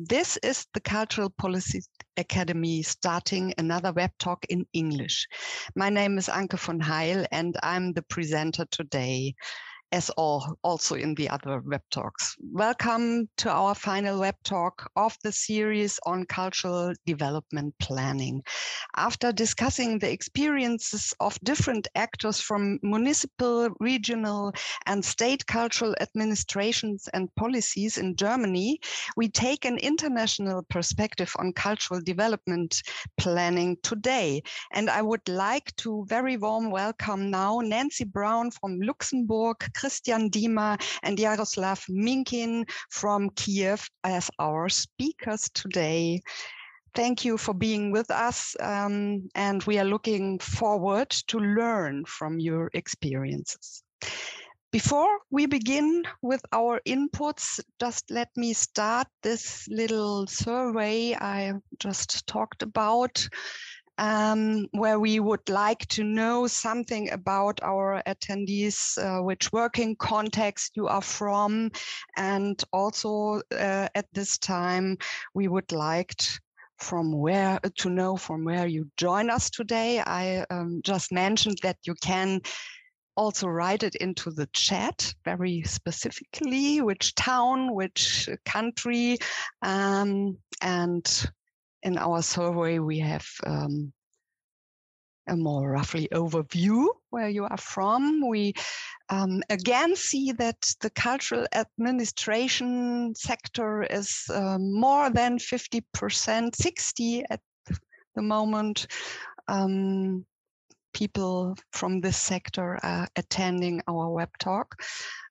This is the Cultural Policy Academy starting another web talk in English. My name is Anke von Heil and I'm the presenter today as all also in the other web talks. Welcome to our final web talk of the series on cultural development planning. After discussing the experiences of different actors from municipal, regional and state cultural administrations and policies in Germany, we take an international perspective on cultural development planning today. And I would like to very warm welcome now Nancy Brown from Luxembourg, Christian Diemer and Jaroslav Minkin from Kiev as our speakers today. Thank you for being with us, um, and we are looking forward to learn from your experiences. Before we begin with our inputs, just let me start this little survey I just talked about um, where we would like to know something about our attendees, uh, which working context you are from. And also uh, at this time, we would like to, from where to know from where you join us today. I um, just mentioned that you can also write it into the chat very specifically, which town, which country, um, and in our survey, we have um, a more roughly overview where you are from. We um, again see that the cultural administration sector is uh, more than 50%, 60 at the moment. Um, people from this sector are attending our web talk.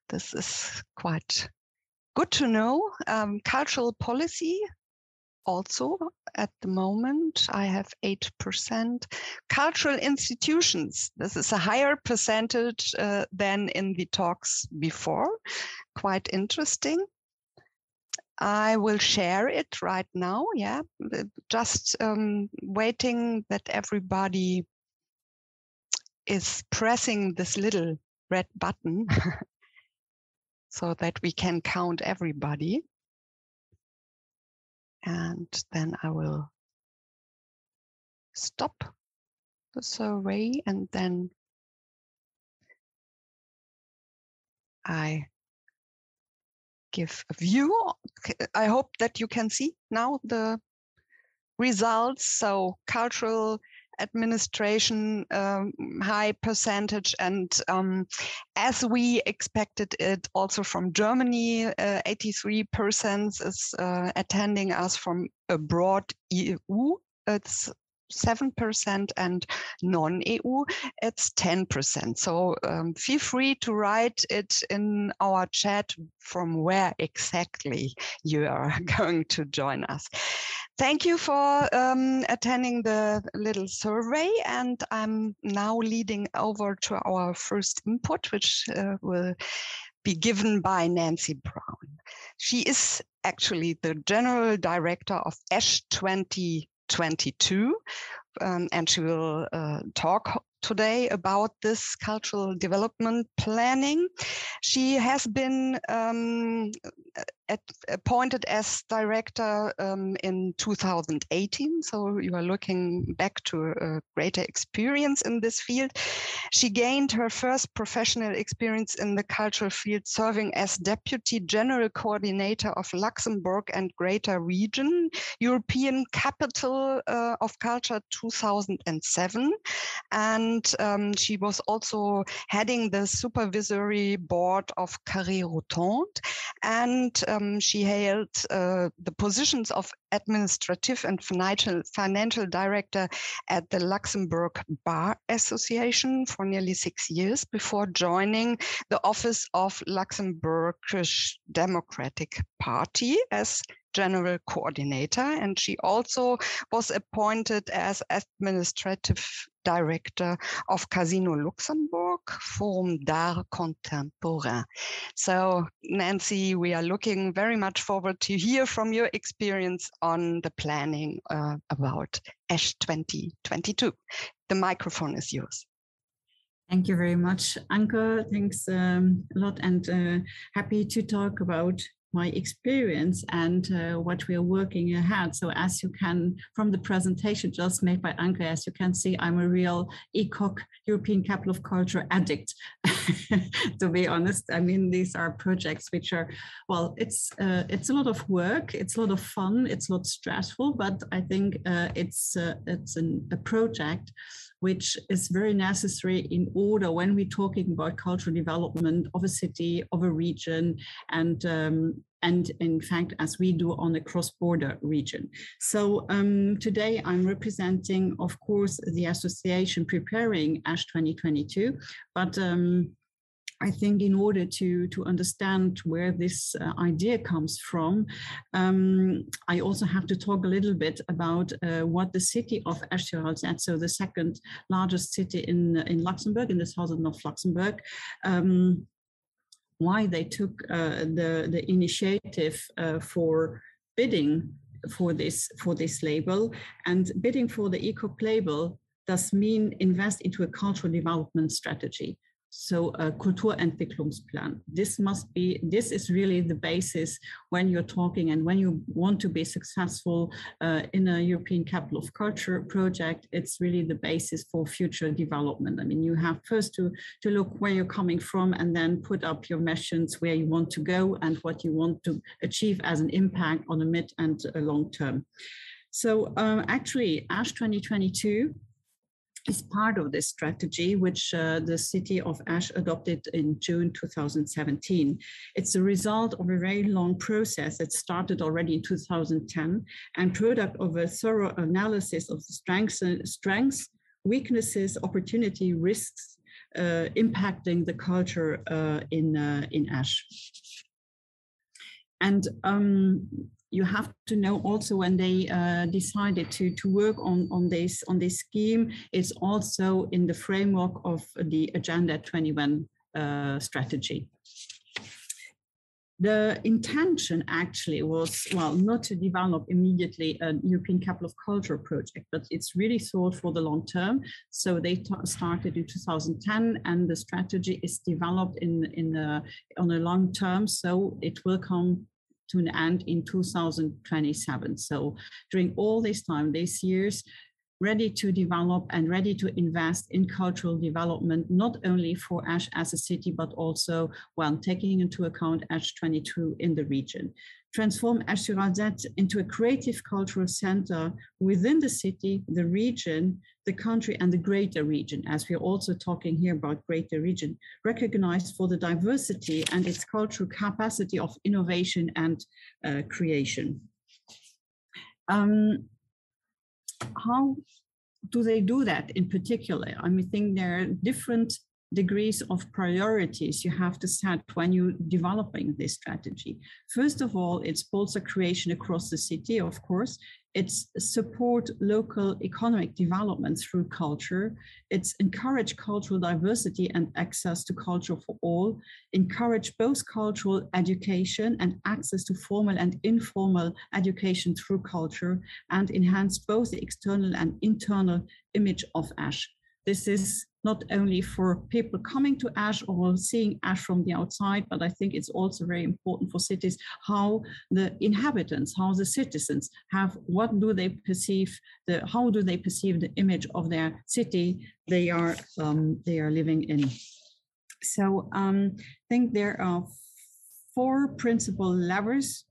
This is quite good to know. Um, cultural policy also at the moment. I have 8%. Cultural institutions, this is a higher percentage uh, than in the talks before. Quite interesting. I will share it right now. Yeah, just um, waiting that everybody is pressing this little red button so that we can count everybody and then I will stop the survey and then I give a view. I hope that you can see now the results. So cultural administration um, high percentage. And um, as we expected it also from Germany, uh, 83% is uh, attending us from abroad EU. It's 7% and non-EU, it's 10%. So um, feel free to write it in our chat from where exactly you are going to join us. Thank you for um, attending the little survey and I'm now leading over to our first input, which uh, will be given by Nancy Brown. She is actually the General Director of Esch 20 22. Um, and she will uh, talk today about this cultural development planning. She has been um, at, appointed as director um, in 2018. So you are looking back to a greater experience in this field. She gained her first professional experience in the cultural field, serving as deputy general coordinator of Luxembourg and Greater Region, European Capital uh, of Culture 2007. And um, she was also heading the supervisory board of Carré Rotonde. And um, she held uh, the positions of administrative and financial, financial director at the Luxembourg Bar Association for nearly six years before joining the office of Luxembourgish Democratic Party as general coordinator. And she also was appointed as administrative director of Casino Luxembourg, Forum d'Art Contemporain. So, Nancy, we are looking very much forward to hear from your experience on the planning uh, about Esch 2022. The microphone is yours. Thank you very much, Anke. Thanks um, a lot and uh, happy to talk about my experience and uh, what we are working ahead. So as you can, from the presentation just made by Anke, as you can see, I'm a real ECOC, European Capital of Culture addict, to be honest. I mean, these are projects which are, well, it's uh, it's a lot of work, it's a lot of fun, it's a lot stressful, but I think uh, it's, uh, it's an, a project which is very necessary in order when we're talking about cultural development of a city, of a region, and um, and in fact, as we do on a cross-border region. So um, today I'm representing, of course, the association preparing Esch 2022, but um, I think in order to, to understand where this uh, idea comes from, um, I also have to talk a little bit about uh, what the city of Esch-sur-Alzette, so the second largest city in, in Luxembourg, in the southern of Luxembourg, um, why they took uh, the, the initiative uh, for bidding for this, for this label. And bidding for the eco label does mean invest into a cultural development strategy. So a Kulturentwicklungsplan. This must be, this is really the basis when you're talking and when you want to be successful uh, in a European Capital of Culture project, it's really the basis for future development. I mean, you have first to, to look where you're coming from and then put up your missions where you want to go and what you want to achieve as an impact on a mid and a long term. So um, actually, Esch 2022 is part of this strategy, which uh, the city of Esch adopted in June 2017. It's a result of a very long process that started already in 2010 and product of a thorough analysis of the strengths, strengths weaknesses, opportunity, risks uh, impacting the culture uh, in, uh, in Esch. And um, you have to know also when they uh, decided to, to work on, on, this, on this scheme, it's also in the framework of the Agenda 21 uh, strategy. The intention actually was, well, not to develop immediately a European Capital of Culture project, but it's really thought for the long term. So they started in 2010 and the strategy is developed in, in a, on a long term. So it will come to an end in 2027. So during all this time, these years, ready to develop and ready to invest in cultural development, not only for Esch as a city, but also when taking into account Esch 22 in the region transform Esch-sur-Alzette into a creative cultural center within the city, the region, the country, and the greater region, as we're also talking here about greater region, recognized for the diversity and its cultural capacity of innovation and uh, creation. Um, how do they do that in particular? I mean, think there are different degrees of priorities you have to set when you're developing this strategy. First of all, it's bolster creation across the city, of course. It's support local economic development through culture. It's encourage cultural diversity and access to culture for all, encourage both cultural education and access to formal and informal education through culture, and enhance both the external and internal image of Esch. This is not only for people coming to Esch or seeing Esch from the outside, but I think it's also very important for cities how the inhabitants, how the citizens have, what do they perceive, the how do they perceive the image of their city they are um, they are living in. So um, I think there are four principal levers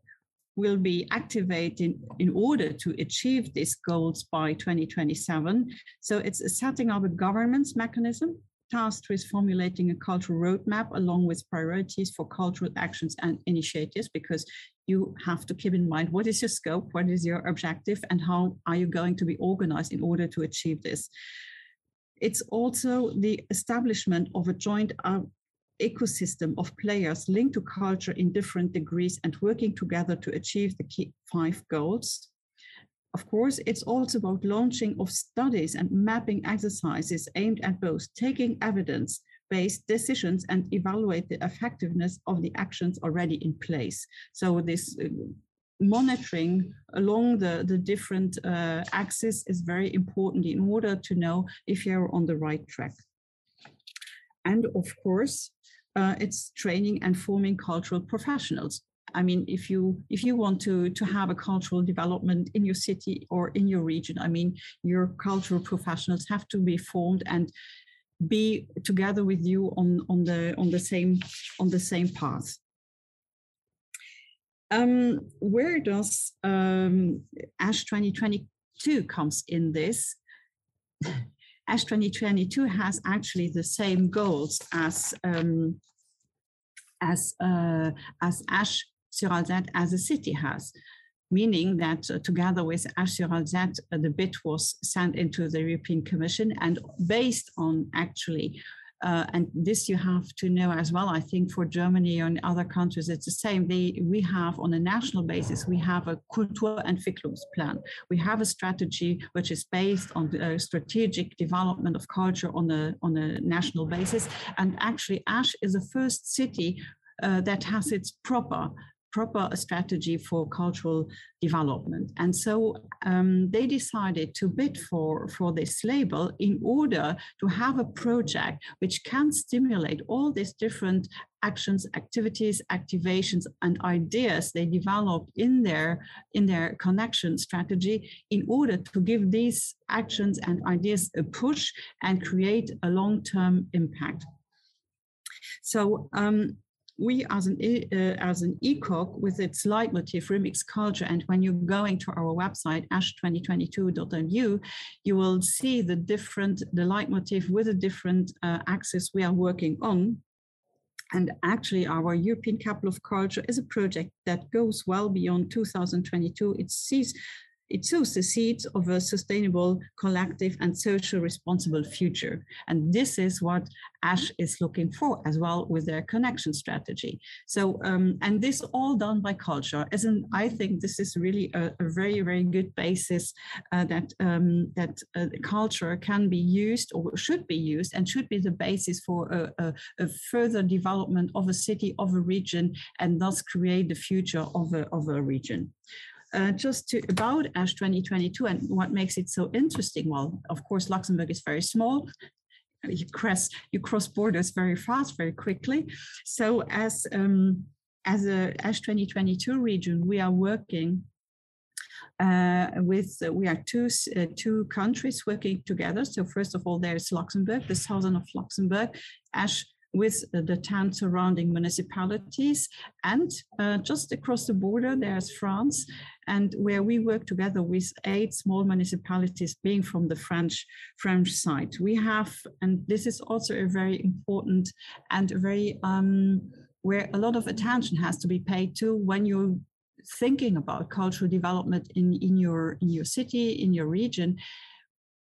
will be activated in order to achieve these goals by 2027. So it's setting up a governance mechanism tasked with formulating a cultural roadmap along with priorities for cultural actions and initiatives because you have to keep in mind what is your scope, what is your objective, and how are you going to be organized in order to achieve this. It's also the establishment of a joint uh, ecosystem of players linked to culture in different degrees and working together to achieve the key five goals. Of course, it's also about launching of studies and mapping exercises aimed at both taking evidence based decisions and evaluate the effectiveness of the actions already in place. So this uh, monitoring along the, the different uh, axes is very important in order to know if you're on the right track. And of course, uh, it's training and forming cultural professionals I mean, if you if you want to to have a cultural development in your city or in your region, I mean, your cultural professionals have to be formed and be together with you on on the on the same on the same path. Um, where does um, Esch 2022 comes in this? Esch 2022 has actually the same goals as um, as uh, as Esch sur Alzette as a city has, meaning that uh, together with Esch sur Alzette, uh, the bid was sent into the European Commission and based on actually uh, and this you have to know as well. I think for Germany and other countries, it's the same. They, we have on a national basis, we have a Kulturentwicklungsplan. We have a strategy which is based on the strategic development of culture on a, on a national basis. And actually, Esch is the first city uh, that has its proper proper strategy for cultural development. And so um, they decided to bid for, for this label in order to have a project which can stimulate all these different actions, activities, activations, and ideas they developed in their, in their connection strategy in order to give these actions and ideas a push and create a long-term impact. So um, we as an uh, as an ECOC with its leitmotif remix culture, and when you're going to our website esch2022.eu, you will see the different the leitmotif with the different uh, we are working on. And actually, our European Capital of Culture is a project that goes well beyond 2022. It sees it sows the seeds of a sustainable, collective, and social responsible future. And this is what Esch is looking for as well with their connection strategy. So, um, and this all done by culture. As I think this is really a, a very, very good basis uh, that um, that uh, culture can be used or should be used and should be the basis for a, a, a further development of a city, of a region, and thus create the future of a, of a region. Uh, just to, about Esch 2022 and what makes it so interesting. Well, of course, Luxembourg is very small. You cross you cross borders very fast, very quickly. So as um, as a Esch 2022 region, we are working uh, with uh, we are two uh, two countries working together. So first of all, there's Luxembourg, the southern of Luxembourg. Esch with the 10 surrounding municipalities. And uh, just across the border, there's France, and where we work together with eight small municipalities being from the French, French side. We have, and this is also a very important and very, um, where a lot of attention has to be paid to when you're thinking about cultural development in, in, your, in your city, in your region.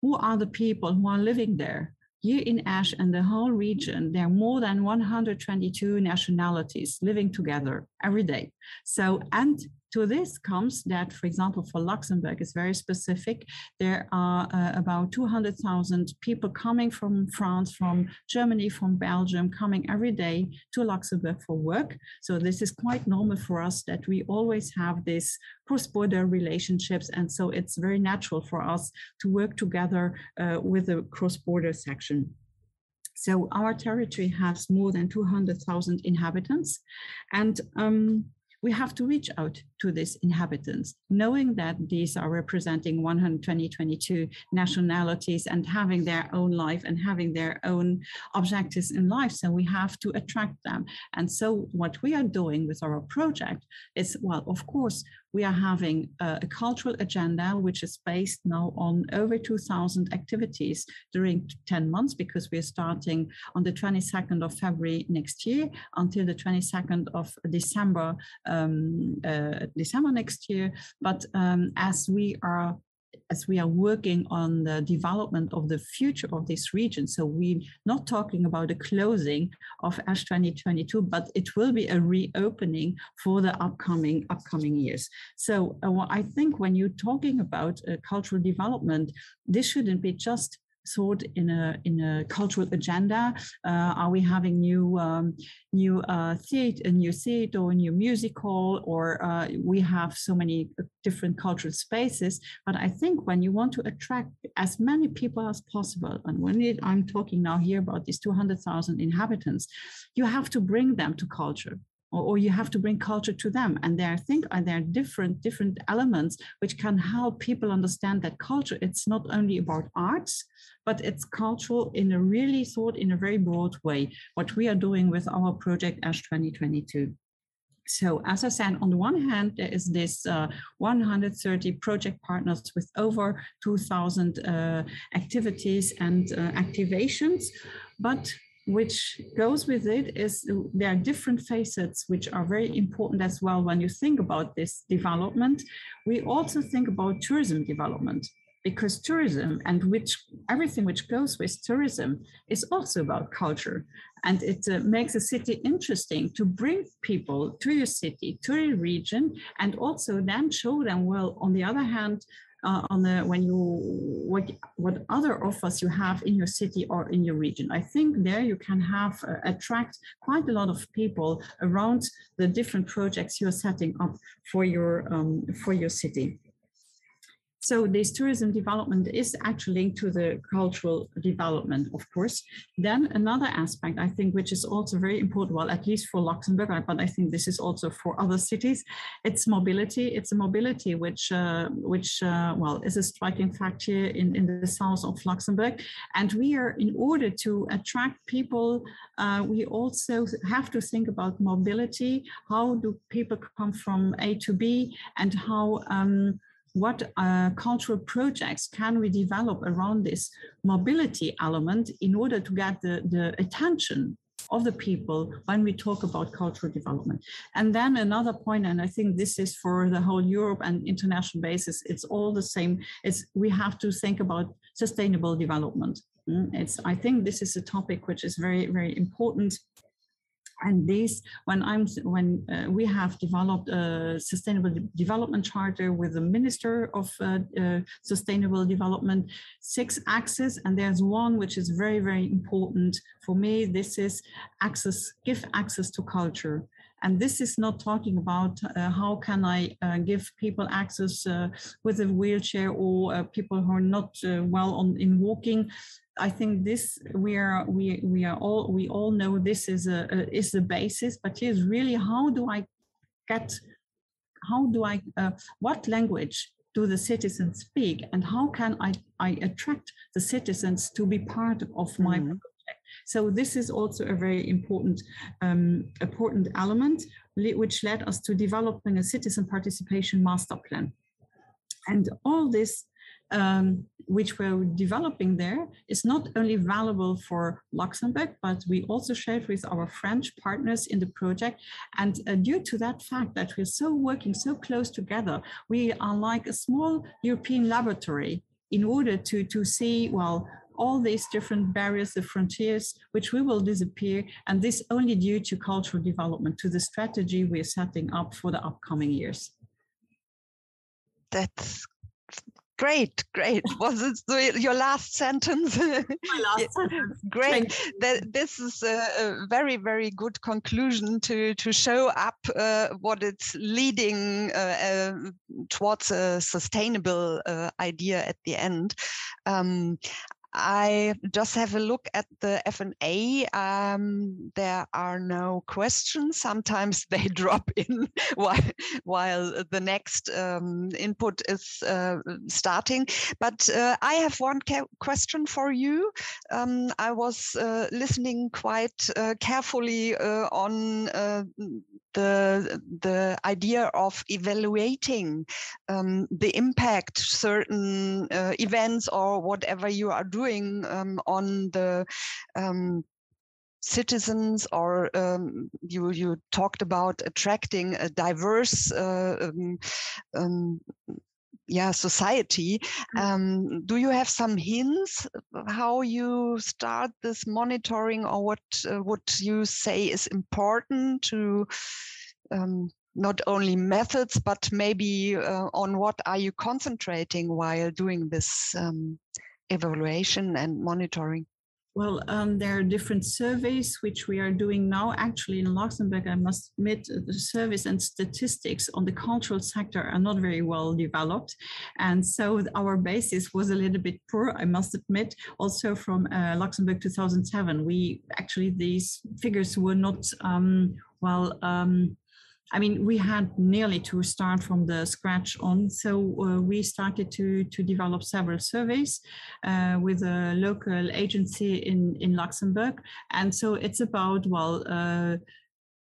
Who are the people who are living there? Here in Esch and the whole region, there are more than 122 nationalities living together every day. So, and to this comes that, for example, for Luxembourg, is very specific. There are uh, about 200,000 people coming from France, from Germany, from Belgium, coming every day to Luxembourg for work. So this is quite normal for us that we always have this cross-border relationships. And so it's very natural for us to work together uh, with the cross-border section. So our territory has more than 200,000 inhabitants. And um, we have to reach out to these inhabitants, knowing that these are representing 120, 22 nationalities and having their own life and having their own objectives in life. So we have to attract them. And so what we are doing with our project is, well, of course, we are having a, a, cultural agenda which is based now on over 2000 activities during 10 months because we're starting on the 22nd of February next year until the 22nd of December um, uh, December next year. But um, as we are as we are working on the development of the future of this region. So we're not talking about the closing of Esch 2022, but it will be a reopening for the upcoming upcoming years. So uh, I think when you're talking about uh, cultural development, this shouldn't be just thought in a in a cultural agenda? Uh, are we having new um, new uh, theater, a new theater, or a new music hall, or uh, we have so many different cultural spaces? But I think when you want to attract as many people as possible, and when it, I'm talking now here about these 200,000 inhabitants, you have to bring them to culture or, or, you have to bring culture to them. And there i think uh, there are different different elements which can help people understand that culture it's not only about arts but it's cultural in a really thought in a very broad way what we are doing with our project Esch 2022 so as I said, on the one hand, there is this uh, 130 project partners with over 2,000 uh, activities and uh, activations, but which goes with it is there are different facets which are very important as well when you think about this development. We also think about tourism development because tourism and which everything which goes with tourism is also about culture and it uh, makes a city interesting to bring people to your city to your region and also then show them well on the other hand uh, on the when you what what other offers you have in your city or in your region. I think there you can have uh, attract quite a lot of people around the different projects you're setting up for your um, for your city. So this tourism development is actually linked to the cultural development, of course. Then another aspect, I think, which is also very important, well, at least for Luxembourg, but I think this is also for other cities, it's mobility. It's a mobility which, uh, which uh, well, is a striking fact here in, in the south of Luxembourg. And we are, in order to attract people, uh, we also have to think about mobility. How do people come from A to B and how um, what uh, cultural projects can we develop around this mobility element in order to get the, the attention of the people when we talk about cultural development. And then another point, and I think this is for the whole Europe and international basis, it's all the same, it's we have to think about sustainable development. Mm, it's, I think this is a topic which is very, very important and this when i'm when uh, we have developed a sustainable de development charter with the minister of uh, uh, sustainable development six axes and there's one which is very very important for me this is access give access to culture and this is not talking about uh, how can I uh, give people access uh, with a wheelchair or uh, people who are not uh, well on in walking. I think this we are we we are all we all know this is a, a is the basis, but here's really how do I get how do I uh, what language do the citizens speak and how can I, I attract the citizens to be part of my mm-hmm. So this is also a very important, um, important element, which led us to developing a citizen participation master plan. And all this um, which we're developing there is not only valuable for Luxembourg, but we also share it with our French partners in the project. And uh, due to that fact that we're so working so close together, we are like a small European laboratory in order to, to see, well, all these different barriers, the frontiers, which we will disappear, and this only due to cultural development, to the strategy we're setting up for the upcoming years. That's great great. Was it your last sentence? My last sentence. Great. that this is a, a, very very good conclusion to to show up uh, what it's leading uh, uh, towards a sustainable uh, idea at the end. Um, I just have a look at the FNA. Um, there are no questions. Sometimes they drop in while, while the next um, input is uh, starting. But uh, I have one question for you. Um, I was uh, listening quite uh, carefully uh, on uh, the the idea of evaluating um, the impact certain events or whatever you are doing um, on the um, citizens or um, you you talked about attracting a diverse uh, um, um, yeah society mm. um, do you have some hints how you start this monitoring or what uh, would you say is important to um, not only methods but maybe uh, on what are you concentrating while doing this um, evaluation and monitoring Well, um, there are different surveys which we are doing now. Actually, in Luxembourg, I must admit, the surveys and statistics on the cultural sector are not very well developed. And so our basis was a little bit poor, I must admit. Also from uh, Luxembourg 2007, we actually, these figures were not um, well um, I mean, we had nearly to start from the scratch on. So uh, we started to, to develop several surveys uh, with a local agency in, in Luxembourg. And so it's about, well, uh,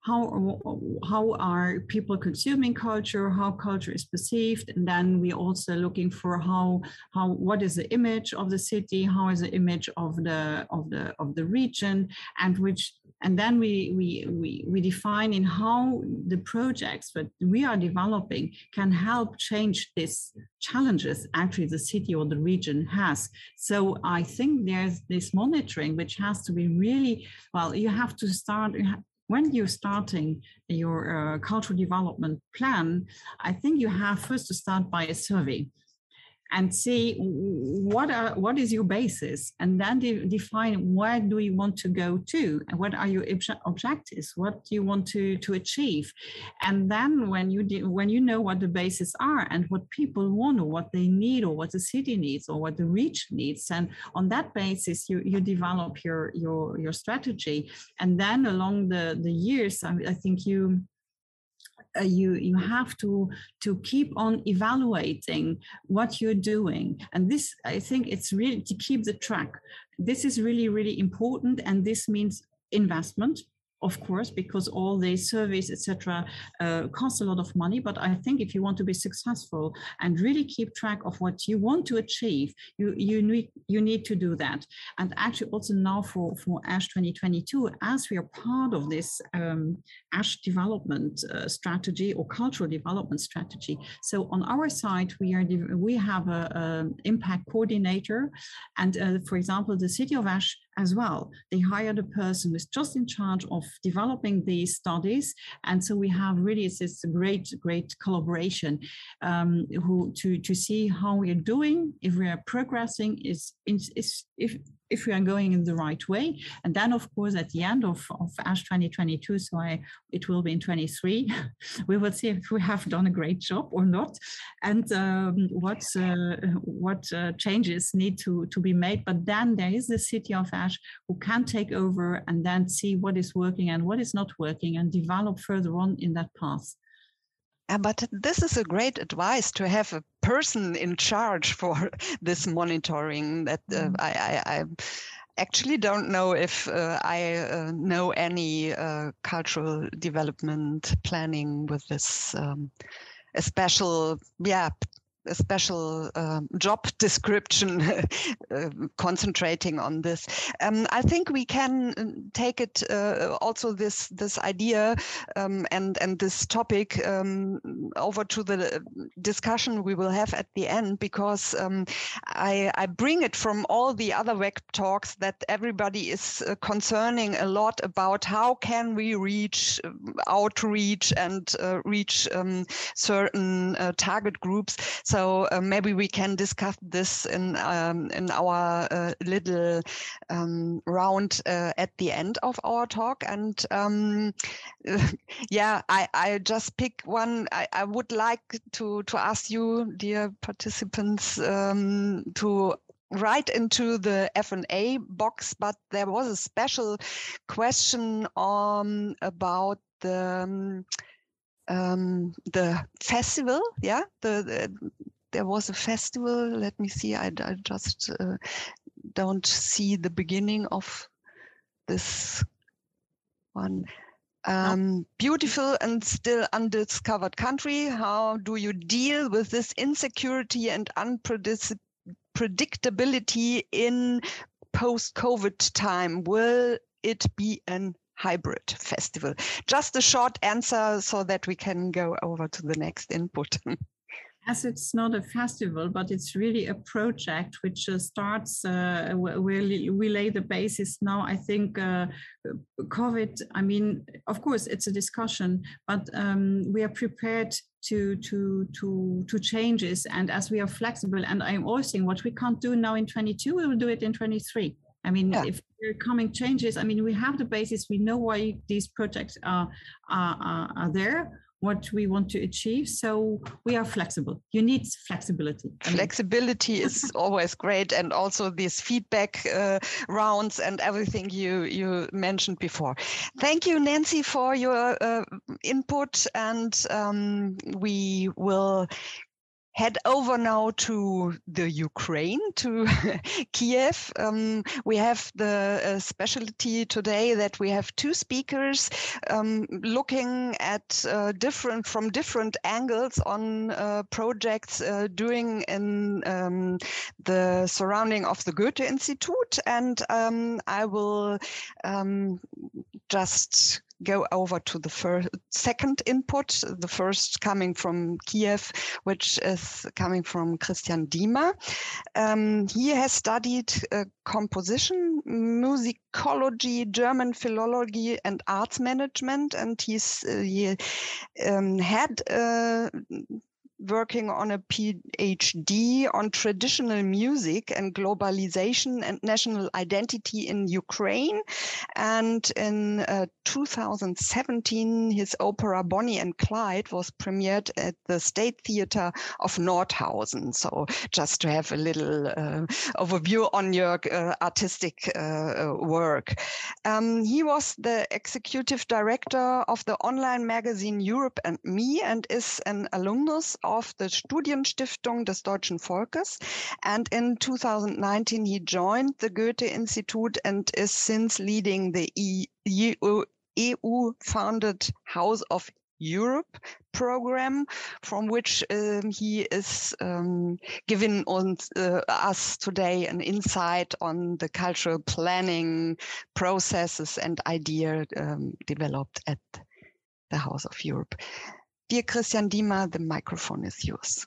how, how are people consuming culture, how culture is perceived, and then we're also looking for how, how what is the image of the city, how is the image of the of the of the region, and which and then we, we, we, we define in how the projects that we are developing can help change these challenges actually the city or the region has. So I think there's this monitoring which has to be really, well, you have to start, when you're starting your uh, cultural development plan, I think you have first to start by a survey and see what are what is your basis and then de define where do you want to go to and what are your objectives what do you want to to achieve? And then when you when you know what the bases are and what people want or what they need or what the city needs or what the region needs and on that basis you you develop your your your strategy. And then along the the years I, I think you uh, you you have to to keep on evaluating what you're doing. And this i think it's really to keep the track. This is really really important and this means investment of course, because all the surveys, etc., uh, cost a lot of money. But I think if you want to be successful and really keep track of what you want to achieve, you you need you need to do that. And actually, also now for for Esch 2022, as we are part of this um, Esch development uh, strategy or cultural development strategy. So on our side, we are we have a, a impact coordinator, and uh, for example, the city of Esch as well. They hired a person who's just in charge of developing these studies. And so we have really, it's, a great, great collaboration um, who to, to see how we are doing, if we are progressing, is, is if, if we are going in the right way. And then, of course, at the end of, of Esch 2022, so I, it will be in 23, we will see if we have done a great job or not, and um, what, uh, what uh, changes need to, to be made. But then there is the city of Esch who can take over and then see what is working and what is not working and develop further on in that path. Uh, but this is a great advice to have a person in charge for this monitoring that uh, mm. I, I, I, actually don't know if uh, I uh, know any uh, cultural development planning with this um, a special yeah a special um, job description uh, concentrating on this. Um, I think we can uh, take it uh, also this this idea um, and and this topic um, over to the discussion we will have at the end because um, I, I bring it from all the other web talks that everybody is uh, concerning a lot about how can we reach outreach and uh, reach um, certain uh, target groups. So uh, maybe we can discuss this in um, in our uh, little um, round uh, at the end of our talk. And um, yeah, I, I just pick one. I, I would like to to ask you, dear participants, um, to write into the F&A box, but there was a special question on about the um, the festival, yeah, the, the, there was a festival. Let me see. I, I just uh, don't see the beginning of this one. Um, beautiful and still undiscovered country. How do you deal with this insecurity and unpredictability in post-COVID time? Will it be an hybrid festival? Just a short answer so that we can go over to the next input. as it's not a festival, but it's really a project which uh, starts, uh, we, we lay the basis now. I think uh, COVID, I mean, of course, it's a discussion, but um, we are prepared to to to to changes and as we are flexible and i'm always saying what we can't do now in 22 we will do it in 23 I mean, yeah. if there are coming changes, I mean, we have the basis, we know why these projects are, are, are there what we want to achieve. So we are flexible. You need flexibility. Flexibility is always great, and also these feedback uh, rounds and everything you you mentioned before. Thank you, Nancy, for your uh, input, and um, we will head over now to the Ukraine, to Kiev. Um, we have the uh, specialty today that we have two speakers um, looking at uh, different from different angles on uh, projects uh, doing in um, the surrounding of the Goethe Institute, and um, I will um, just go over to the first, second input, the first coming from Kiev, which is coming from Christian Diemer. Um, he has studied uh, composition, musicology, German philology, and arts management, and he's uh, he um, had uh, working on a PhD on traditional music and globalization and national identity in Ukraine. And in uh, 2017, his opera Bonnie and Clyde was premiered at the State Theater of Nordhausen. So just to have a little uh, overview on your uh, artistic uh, work. Um, he was the executive director of the online magazine Europe and Me and is an alumnus of the Studienstiftung des Deutschen Volkes. And in 2019, he joined the Goethe Institute and is since leading the EU founded House of Europe program, from which um, he is um, giving uh, us today an insight on the cultural planning processes and idea um, developed at the House of Europe. Dear Christian Diemer, the microphone is yours.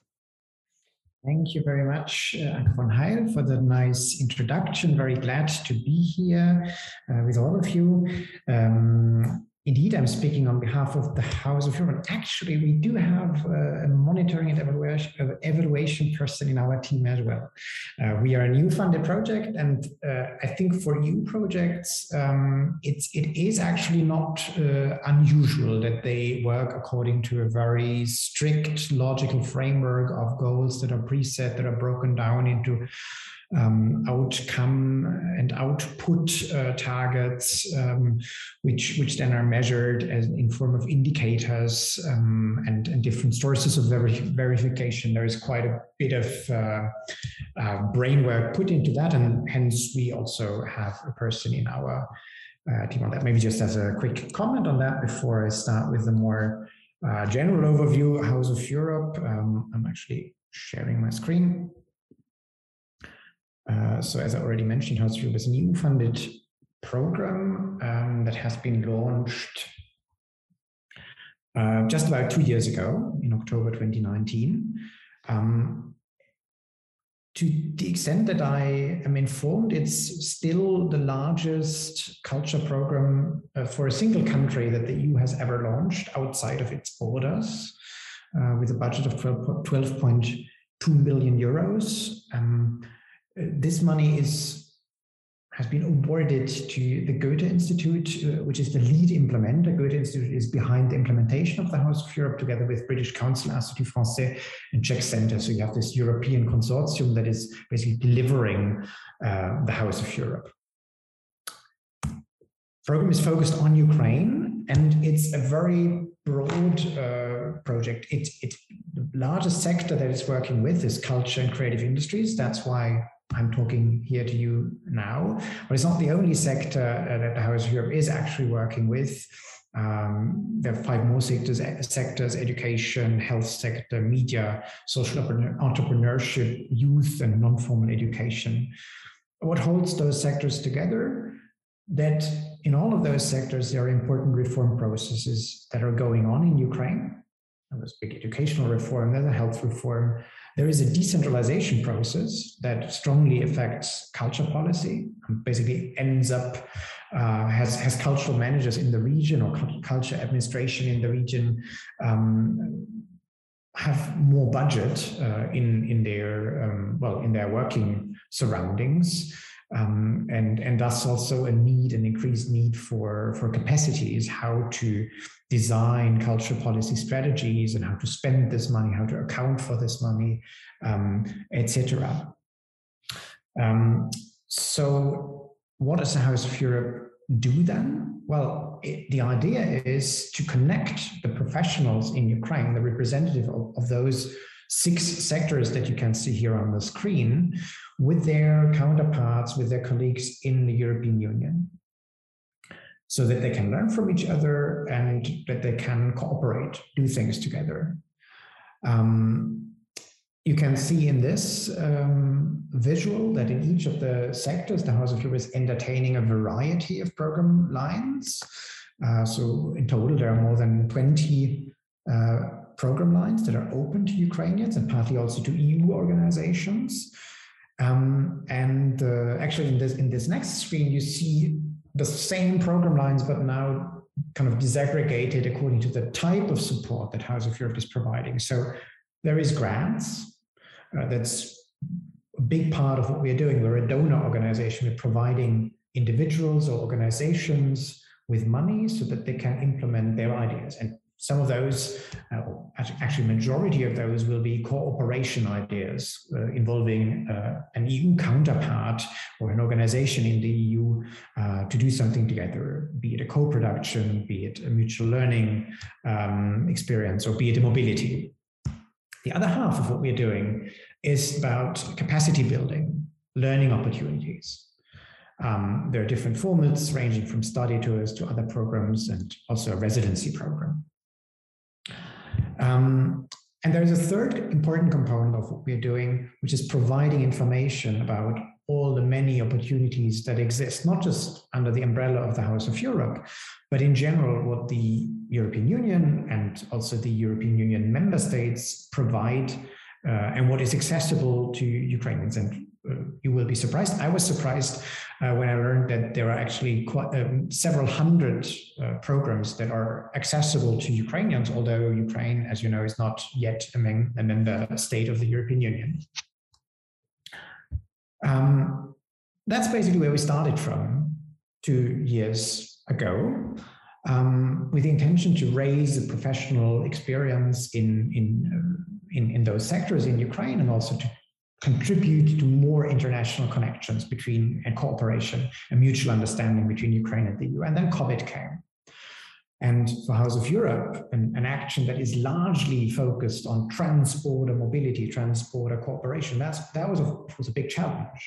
Thank you very much, uh, von Heil, for the nice introduction. Very glad to be here uh, with all of you. Um, Indeed, I'm speaking on behalf of the House of Europe. Actually, we do have uh, a monitoring and evaluation, uh, evaluation person in our team as well. Uh, we are a new funded project, and uh, I think for new projects, um, it's it is actually not uh, unusual that they work according to a very strict logical framework of goals that are preset, that are broken down into um, outcome and output uh, targets, um, which which then are measured as in form of indicators um, and, and different sources of verification. There is quite a bit of uh, uh, brain work put into that, and hence we also have a person in our uh, team on that. Maybe just as a quick comment on that before I start with the more uh, general overview, House of Europe. Um, I'm actually sharing my screen. Uh, so as I already mentioned, Europe is a new funded program um, that has been launched uh, just about two years ago in October 2019. Um, to the extent that I am informed, it's still the largest culture program uh, for a single country that the EU has ever launched outside of its borders, uh, with a budget of 12.2 million euros. Um, this money is has been awarded to the Goethe Institute, uh, which is the lead implementer. Goethe Institute is behind the implementation of the House of Europe together with British Council, Institut Français, and Czech Center. So you have this European consortium that is basically delivering uh, the House of Europe. Program is focused on Ukraine, and it's a very broad uh, project. It's it, the largest sector that it's working with is culture and creative industries. That's why I'm talking here to you now, but it's not the only sector uh, that the House of Europe is actually working with. Um, there are five more sectors, sectors, education, health sector, media, social entrepreneurship, youth, and non-formal education. What holds those sectors together? That in all of those sectors, there are important reform processes that are going on in Ukraine. There's big educational reform, there's a health reform, there is a decentralization process that strongly affects culture policy, basically ends up, uh, has, has cultural managers in the region or culture administration in the region um, have more budget uh, in, in their, um, well, in their working surroundings. Um, and, and thus also a need, an increased need for, for capacities, how to design cultural policy strategies and how to spend this money, how to account for this money, um, etc. Um, so what does the House of Europe do then? Well, it, the idea is to connect the professionals in Ukraine, the representative of, of those six sectors that you can see here on the screen, with their counterparts, with their colleagues in the European Union, so that they can learn from each other and that they can cooperate, do things together. Um, you can see in this um, visual that in each of the sectors, the House of Europe is entertaining a variety of program lines. Uh, so in total, there are more than 20 uh, program lines that are open to Ukrainians and partly also to EU organizations. Um, and uh, actually, in this in this next screen, you see the same program lines, but now kind of disaggregated according to the type of support that House of Europe is providing. So there is grants, uh, that's a big part of what we're doing. We're a donor organization. We're providing individuals or organizations with money so that they can implement their ideas. And some of those, uh, actually majority of those will be cooperation ideas uh, involving uh, an EU counterpart or an organization in the EU uh, to do something together, be it a co-production, be it a mutual learning um, experience, or be it a mobility. The other half of what we're doing is about capacity building, learning opportunities. Um, there are different formats ranging from study tours to other programs and also a residency program. Um, and there's a third important component of what we're doing, which is providing information about all the many opportunities that exist, not just under the umbrella of the House of Europe, but in general, what the European Union and also the European Union member states provide uh, and what is accessible to Ukrainians. And you will be surprised. I was surprised uh, when I learned that there are actually quite, um, several hundred uh, programs that are accessible to Ukrainians, although Ukraine, as you know, is not yet a, mem- a member state of the European Union. Um, that's basically where we started from two years ago. Um, with the intention to raise the professional experience in in, uh, in in those sectors in Ukraine and also to contribute to more international connections between and cooperation and mutual understanding between Ukraine and the EU. And then COVID came. And for House of Europe, an, an action that is largely focused on trans-border mobility, trans-border cooperation, that's, that was a, was a big challenge.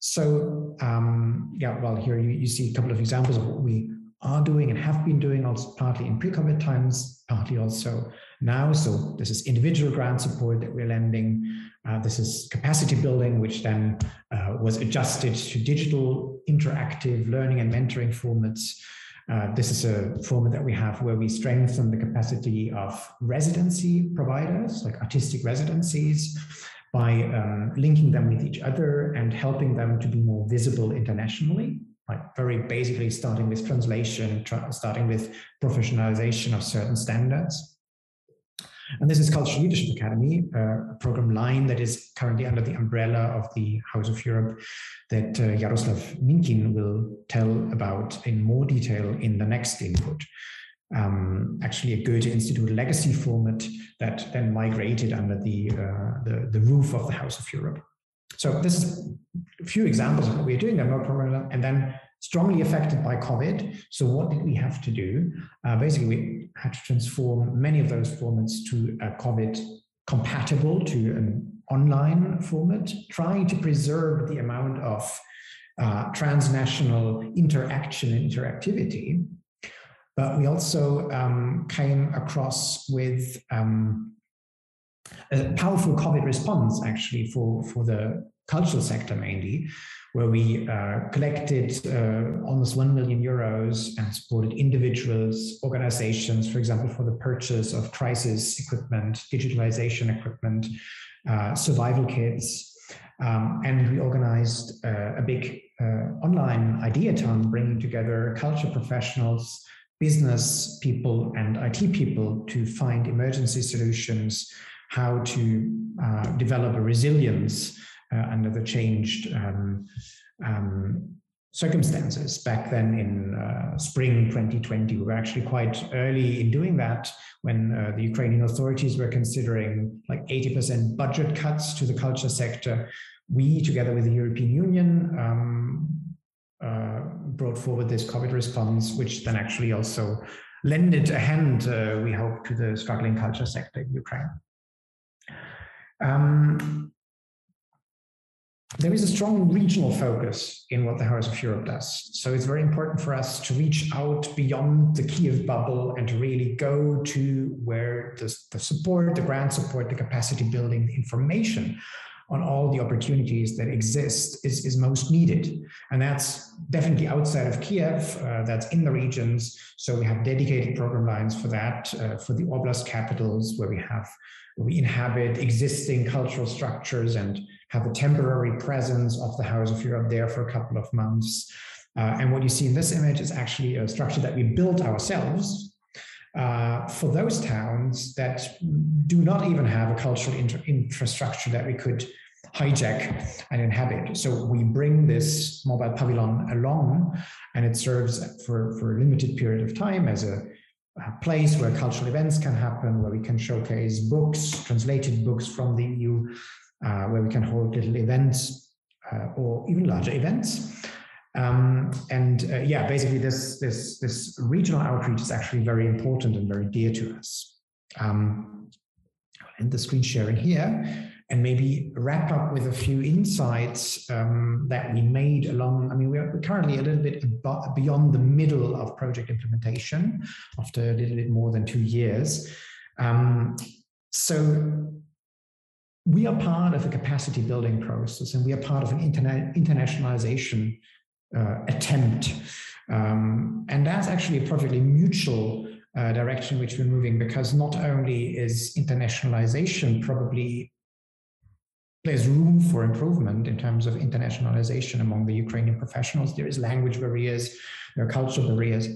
So um, yeah, well, here you, you see a couple of examples of what we are doing and have been doing also partly in pre-COVID times, partly also now. So this is individual grant support that we're lending. Uh, this is capacity building, which then uh, was adjusted to digital interactive learning and mentoring formats. Uh, this is a format that we have where we strengthen the capacity of residency providers, like artistic residencies, by um, linking them with each other and helping them to be more visible internationally like very basically starting with translation, tra starting with professionalization of certain standards. And this is Cultural Leadership Academy, a program line that is currently under the umbrella of the House of Europe that uh, Jaroslav Minkin will tell about in more detail in the next input. Um, actually, a Goethe Institute legacy format that then migrated under the, uh, the, the roof of the House of Europe. So this is a few examples of what we're doing. And then strongly affected by COVID. So what did we have to do? Uh, basically, we had to transform many of those formats to a COVID compatible to an online format, trying to preserve the amount of uh, transnational interaction and interactivity. But we also um, came across with um, a powerful COVID response actually for, for the cultural sector mainly, where we uh, collected uh, almost 1 million euros and supported individuals, organizations, for example, for the purchase of crisis equipment, digitalization equipment, uh, survival kits. Um, and we organized uh, a big uh, online ideathon bringing together culture professionals, business people, and IT people to find emergency solutions, how to uh, develop a resilience under the changed um, um, circumstances. Back then in uh, spring 2020, we were actually quite early in doing that when uh, the Ukrainian authorities were considering like 80% budget cuts to the culture sector. We, together with the European Union, um, uh, brought forward this COVID response, which then actually also lended a hand, uh, we hope, to the struggling culture sector in Ukraine. Um, there is a strong regional focus in what the House of Europe does. So it's very important for us to reach out beyond the Kiev bubble and to really go to where the, the support, the grant support, the capacity building, the information on all the opportunities that exist is, is most needed. And that's definitely outside of Kiev, uh, that's in the regions. So we have dedicated program lines for that, uh, for the oblast capitals where we have, we inhabit existing cultural structures and have a temporary presence of the House of Europe there for a couple of months. Uh, and what you see in this image is actually a structure that we built ourselves uh, for those towns that do not even have a cultural infrastructure that we could hijack and inhabit. So we bring this mobile pavilion along and it serves for, for a limited period of time as a, a place where cultural events can happen, where we can showcase books, translated books from the EU, where we can hold little events uh, or even larger events. Um, and uh, yeah, basically this, this, this regional outreach is actually very important and very dear to us. Um, end the screen sharing here and maybe wrap up with a few insights um, that we made along. I mean, we're currently a little bit beyond the middle of project implementation after a little bit more than two years. Um, so we are part of a capacity building process and we are part of an interna internationalization uh, attempt. Um, and that's actually a perfectly mutual uh, direction which we're moving because not only is internationalization probably there's room for improvement in terms of internationalization among the Ukrainian professionals. There is language barriers, there are cultural barriers,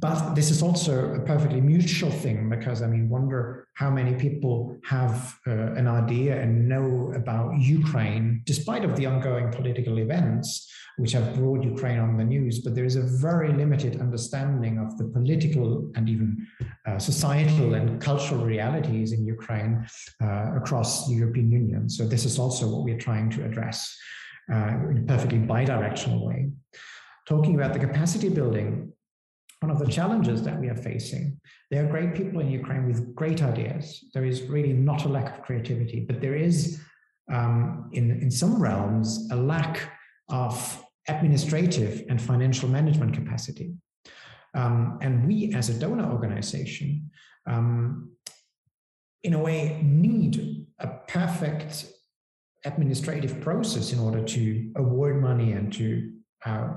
but this is also a perfectly mutual thing because I mean, wonder how many people have uh, an idea and know about Ukraine, despite of the ongoing political events which have brought Ukraine on the news. But there is a very limited understanding of the political and even uh, societal and cultural realities in Ukraine uh, across the European Union. So this is also what we're trying to address uh, in a perfectly bidirectional way. Talking about the capacity building, one of the challenges that we are facing. There are great people in Ukraine with great ideas. There is really not a lack of creativity, but there is, um, in, in some realms, a lack of administrative and financial management capacity. Um, and we, as a donor organization, um, in a way, need a perfect administrative process in order to award money and to uh,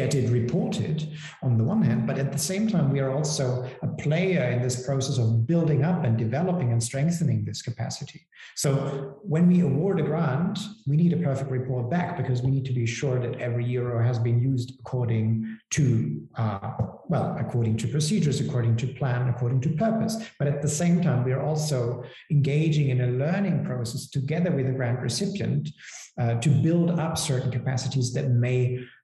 get it reported on the one hand, but at the same time, we are also a player in this process of building up and developing and strengthening this capacity. So when we award a grant, we need a perfect report back because we need to be sure that every euro has been used according to, uh, well, according to procedures, according to plan, according to purpose. But at the same time, we are also engaging in a learning process together with the grant recipient uh, to build up certain capacities that may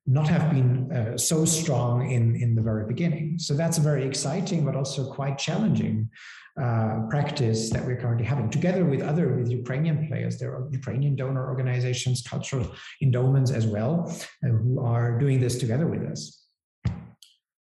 not have been uh, so strong in, in the very beginning. So that's a very exciting, but also quite challenging uh, practice that we're currently having together with other, with Ukrainian players. There are Ukrainian donor organizations, cultural endowments as well, uh, who are doing this together with us.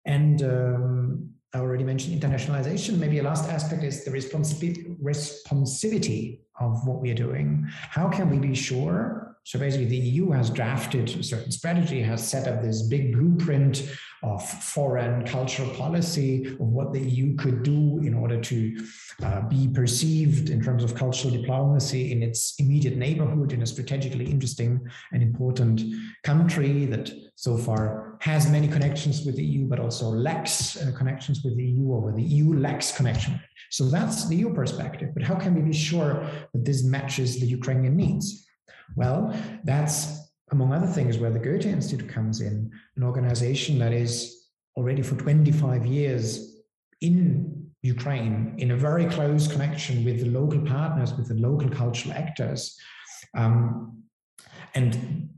And um, I already mentioned internationalization. Maybe a last aspect is the responsibility, responsivity of what we are doing. How can we be sure so basically, the EU has drafted a certain strategy, has set up this big blueprint of foreign cultural policy of what the EU could do in order to uh, be perceived in terms of cultural diplomacy in its immediate neighborhood in a strategically interesting and important country that so far has many connections with the EU, but also lacks uh, connections with the EU or where the EU lacks connection. So that's the EU perspective. But how can we be sure that this matches the Ukrainian needs? Well, that's among other things where the Goethe Institute comes in, an organization that is already for 25 years in Ukraine in a very close connection with the local partners, with the local cultural actors. Um, and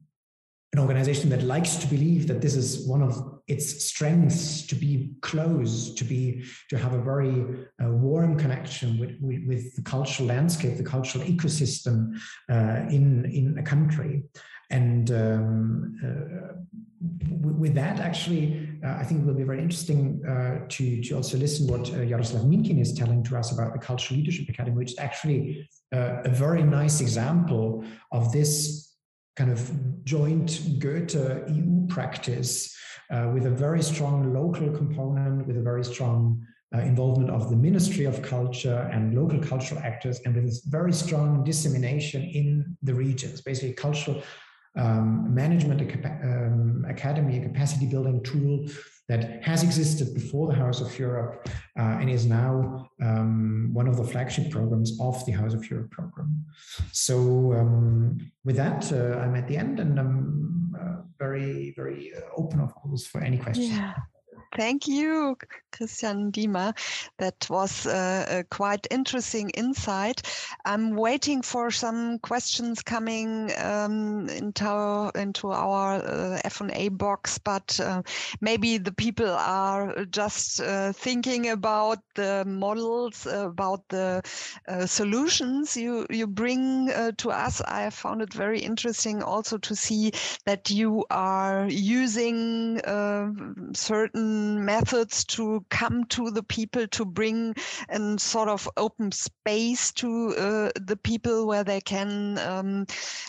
an organization that likes to believe that this is one of its strengths to be close, to be to have a very uh, warm connection with, with, with, the cultural landscape, the cultural ecosystem uh, in in a country, and um, uh, with that, actually, uh, I think it will be very interesting uh, to to also listen what uh, Jaroslav Minkin is telling to us about the Cultural Leadership Academy, which is actually a very nice example of this kind of joint Goethe EU practice uh, with a very strong local component, with a very strong uh, involvement of the Ministry of Culture and local cultural actors, and with this very strong dissemination in the regions, basically cultural um, management um, academy, a capacity building tool that has existed before the House of Europe uh, and is now um, one of the flagship programs of the House of Europe program. So um, with that, uh, I'm at the end and I'm uh, very, very uh, open, of course, for any questions. Yeah. Thank you, Christian Diemer. That was uh, a quite interesting insight. I'm waiting for some questions coming um, into, into our uh, F&A box, but uh, maybe the people are just uh, thinking about the models, about the uh, solutions you, you bring uh, to us. I found it very interesting also to see that you are using certain methods to come to the people to bring and sort of open space to uh, the people where they can um,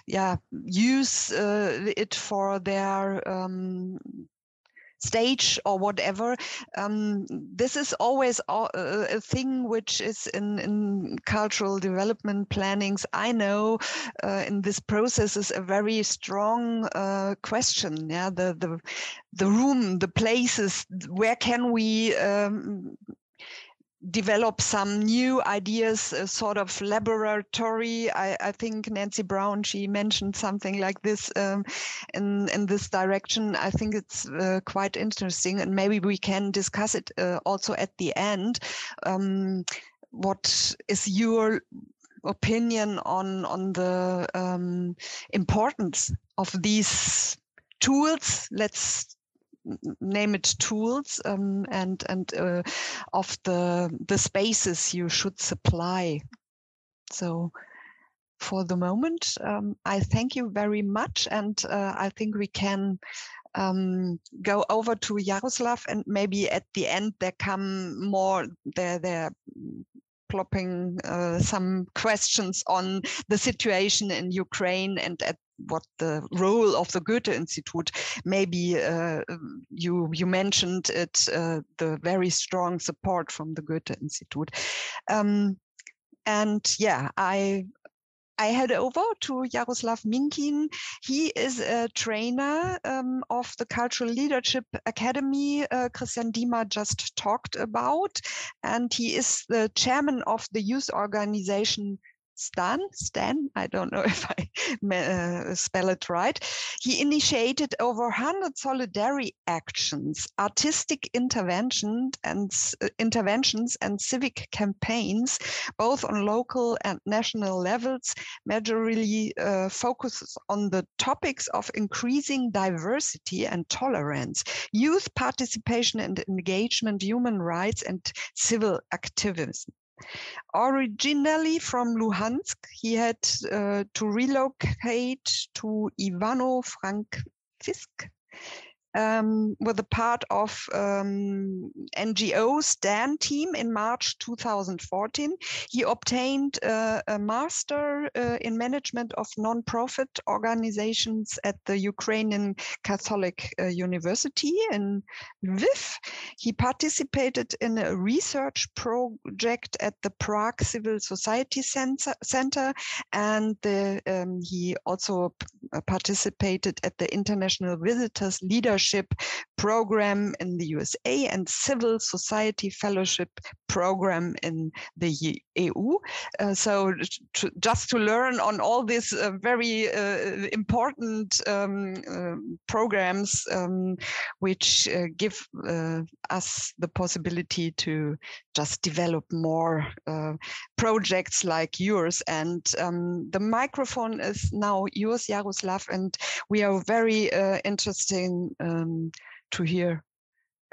yeah use uh, it for their um, stage or whatever. Um, this is always a, thing which is in, in cultural development plannings. I know uh, in this process is a very strong uh, question. Yeah, the the the room, the places. Where can we um, develop some new ideas, a sort of laboratory. I, I, think Nancy Brown, she mentioned something like this um, in, in this direction. I think it's uh, quite interesting and maybe we can discuss it uh, also at the end. Um, what is your opinion on, on the um, importance of these tools? Let's name it tools um, and and uh, of the the spaces you should supply. So for the moment um, i thank you very much and uh, i think we can um, go over to Jaroslav and maybe at the end there come more there there plopping uh, some questions on the situation in Ukraine and at what the role of the Goethe Institute. Maybe uh, you you mentioned it, uh, the very strong support from the Goethe Institute. Um, and yeah, I I head over to Jaroslav Minkin. He is a trainer um, of the Cultural Leadership Academy uh, Christian Diemer just talked about, and he is the chairman of the youth organization Stan, Stan, I don't know if I uh, spell it right. He initiated over 100 solidarity actions, artistic intervention and uh, interventions and civic campaigns, both on local and national levels, majorly uh, focuses on the topics of increasing diversity and tolerance, youth participation and engagement, human rights, and civil activism. Originally from Luhansk, he had uh, to relocate to Ivano-Frankivsk um, with a part of um, STAN team in March 2014. He obtained uh, a master uh, in management of non-profit organizations at the Ukrainian Catholic uh, University in Lviv. He participated in a research project at the Prague Civil Society Center, and the, um, he also participated at the International Visitors Leadership Fellowship Program in the USA and Civil Society Fellowship Program in the EU. Uh, so to, just to learn on all these uh, very uh, important um, uh, programs um, which uh, give uh, us the possibility to just develop more projects like yours. And um, the microphone is now yours, Jaroslav, and we are very interested um, to hear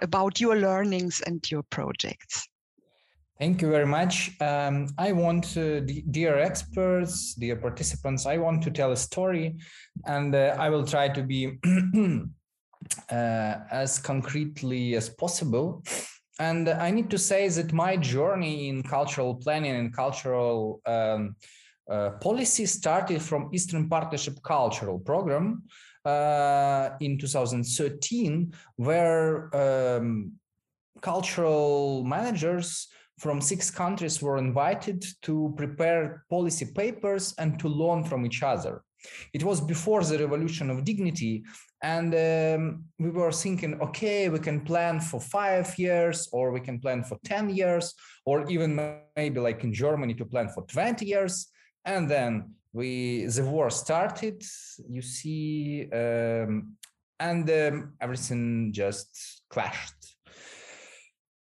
about your learnings and your projects. Thank you very much. Um, I want, uh, dear experts, dear participants, I want to tell a story and uh, I will try to be uh, as concretely as possible. And I need to say that my journey in cultural planning and cultural um, uh, policy started from Eastern Partnership Cultural Program uh, in 2013, where um, cultural managers from six countries were invited to prepare policy papers and to learn from each other. It was before the revolution of dignity. And um, we were thinking, okay, we can plan for five years, or we can plan for 10 years, or even maybe like in Germany to plan for 20 years. And then we the war started, you see, um, and um, everything just clashed.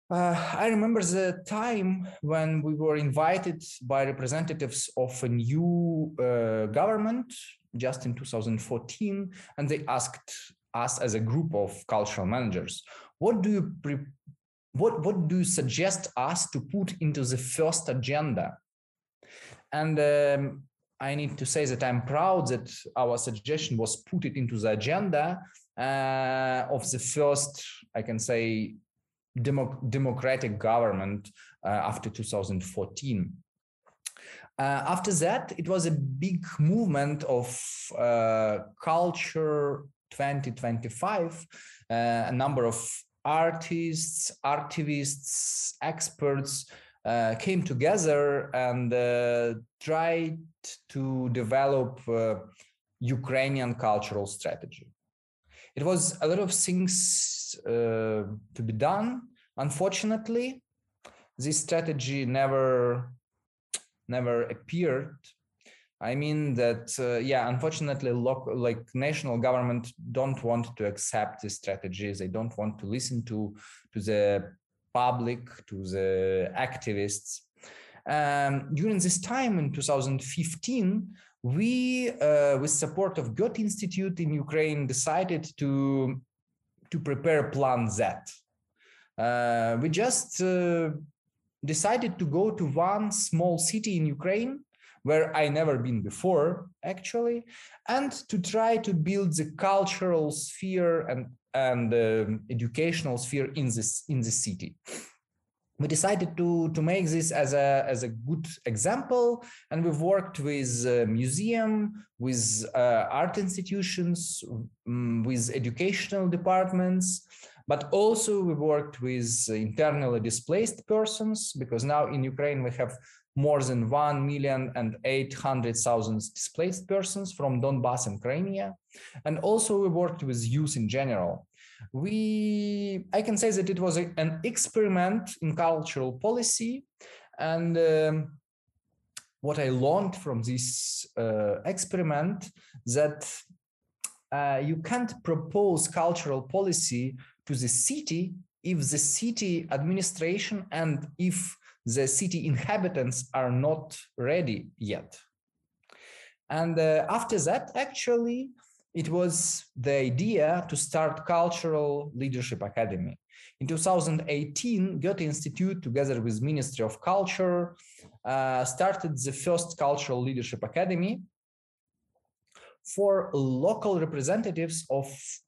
Uh, I remember the time when we were invited by representatives of a new uh, government just in 2014, and they asked us as a group of cultural managers, what do you what what do you suggest us to put into the first agenda? And um, I need to say that I'm proud that our suggestion was put it into the agenda uh, of the first, I can say, demo democratic government uh, after 2014. Uh, after that, it was a big movement of uh, culture 2025. Uh, a number of artists, activists, experts uh, came together and uh, tried to develop Ukrainian cultural strategy. It was a lot of things uh, to be done. Unfortunately, this strategy never never appeared. I mean that, uh, yeah, unfortunately, local, like national government don't want to accept these strategies. They don't want to listen to to the public, to the activists. Um, during this time in 2015, we, uh, with support of Goethe Institute in Ukraine, decided to, to prepare Plan Z. Uh, we just uh, decided to go to one small city in Ukraine where I never been before, actually, and to try to build the cultural sphere and and um, educational sphere in this in the city. We decided to to make this as a as a good example and we've worked with uh, museum with uh, art institutions um, with educational departments but also we worked with internally displaced persons because now in ukraine we have more than 1 million and 800,000 displaced persons from Donbass and Crimea. And also we worked with youth in general we i can say that it was a, an experiment in cultural policy and um, what i learned from this uh, experiment that uh, you can't propose cultural policy to the city if the city administration and if the city inhabitants are not ready yet and uh, after that actually it was the idea to start Cultural Leadership Academy. In 2018, Goethe Institute, together with Ministry of Culture, uh, started the first Cultural Leadership Academy for local representatives of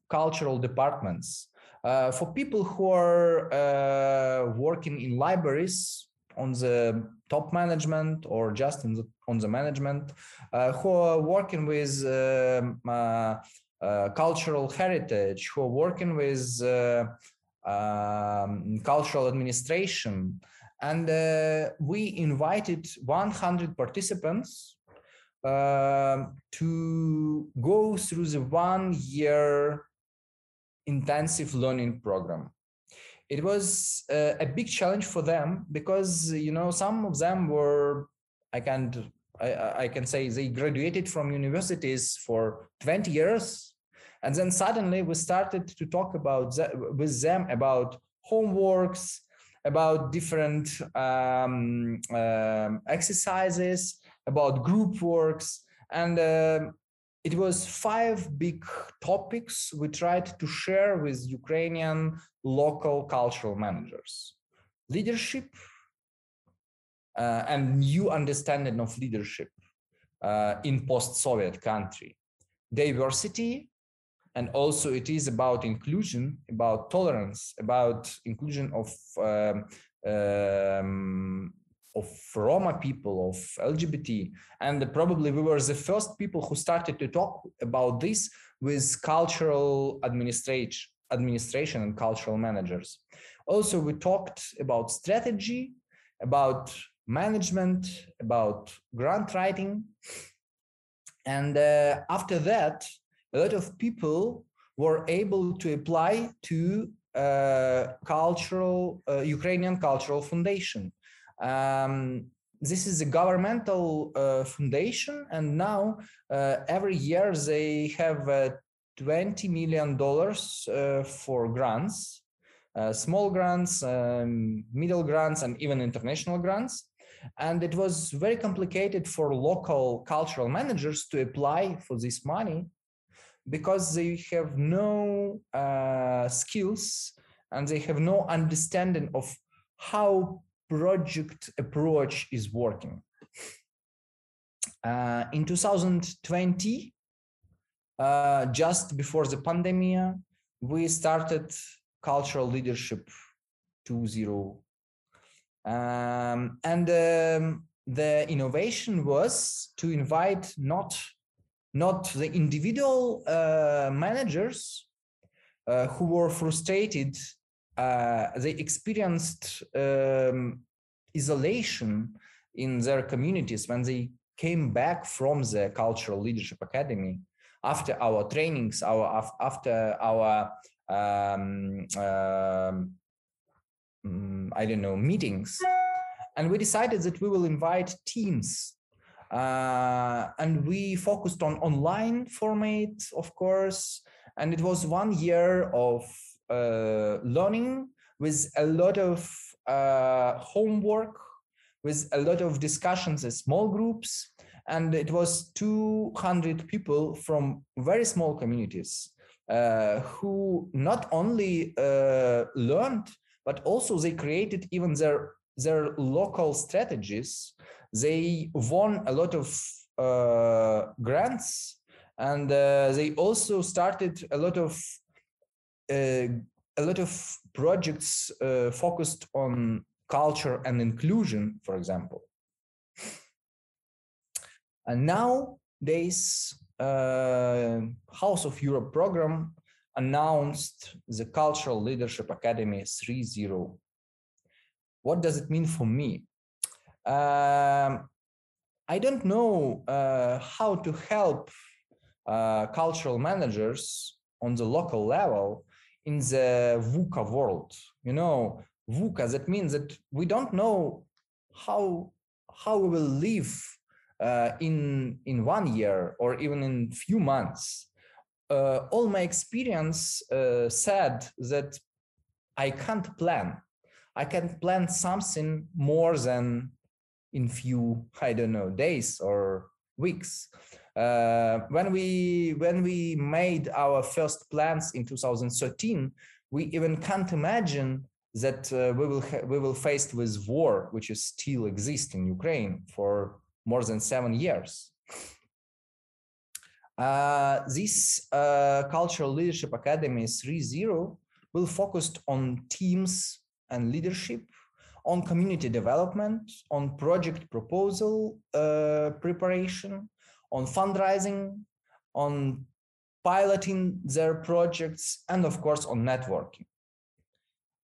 cultural departments. Uh, for people who are uh, working in libraries on the top management or just in the, on the management uh, who are working with um, uh, uh, cultural heritage, who are working with um, cultural administration. And we invited 100 participants uh, to go through the one year intensive learning program. It was uh, a big challenge for them because you know some of them were I can't I, I can say they graduated from universities for 20 years and then suddenly we started to talk about with them about homeworks about different um, um, exercises about group works and uh, it was five big topics we tried to share with Ukrainian local cultural managers. Leadership uh, and new understanding of leadership uh, in post-Soviet country. Diversity, and also it is about inclusion, about tolerance, about inclusion of um, um, of Roma people, of LGBT. And probably we were the first people who started to talk about this with cultural administration, administration and cultural managers. Also, we talked about strategy, about management, about grant writing. And uh, after that, a lot of people were able to apply to uh, cultural uh, Ukrainian Cultural Foundation um, this is a governmental uh, foundation, and now uh, every year they have uh, 20 million dollars uh, for grants, small grants, um, middle grants, and even international grants. And it was very complicated for local cultural managers to apply for this money because they have no uh, skills and they have no understanding of how project approach is working. Uh, in 2020, uh, just before the pandemic, we started Cultural Leadership 2.0. Um, and um, the innovation was to invite not, not the individual uh, managers uh, who were frustrated they experienced um, isolation in their communities when they came back from the cultural leadership academy after our trainings our after our um, um, mm, i don't know meetings. And we decided that we will invite teams uh, and we focused on online format of course. And it was one year of uh, learning with a lot of uh, homework, with a lot of discussions in small groups. And it was 200 people from very small communities uh, who not only uh, learned, but also they created even their, their local strategies. They won a lot of uh, grants and uh, they also started a lot of a lot of projects uh, focused on culture and inclusion, for example. And nowadays, uh, House of Europe program announced the Cultural Leadership Academy 3.0. What does it mean for me? Um, I don't know uh, how to help uh, cultural managers on the local level in the VUCA world. You know, VUCA, that means that we don't know how how we will live uh, in in one year or even in few months. Uh, all my experience uh, said that I can't plan. I can plan something more than in few I don't know days or weeks. Uh, when we when we made our first plans in 2013, we even can't imagine that uh, we will we will faced with war, which is still exists in Ukraine for more than seven years. Uh, this uh, Cultural Leadership Academy 3.0 will focus on teams and leadership, on community development, on project proposal uh, preparation, on fundraising, on piloting their projects, and of course on networking.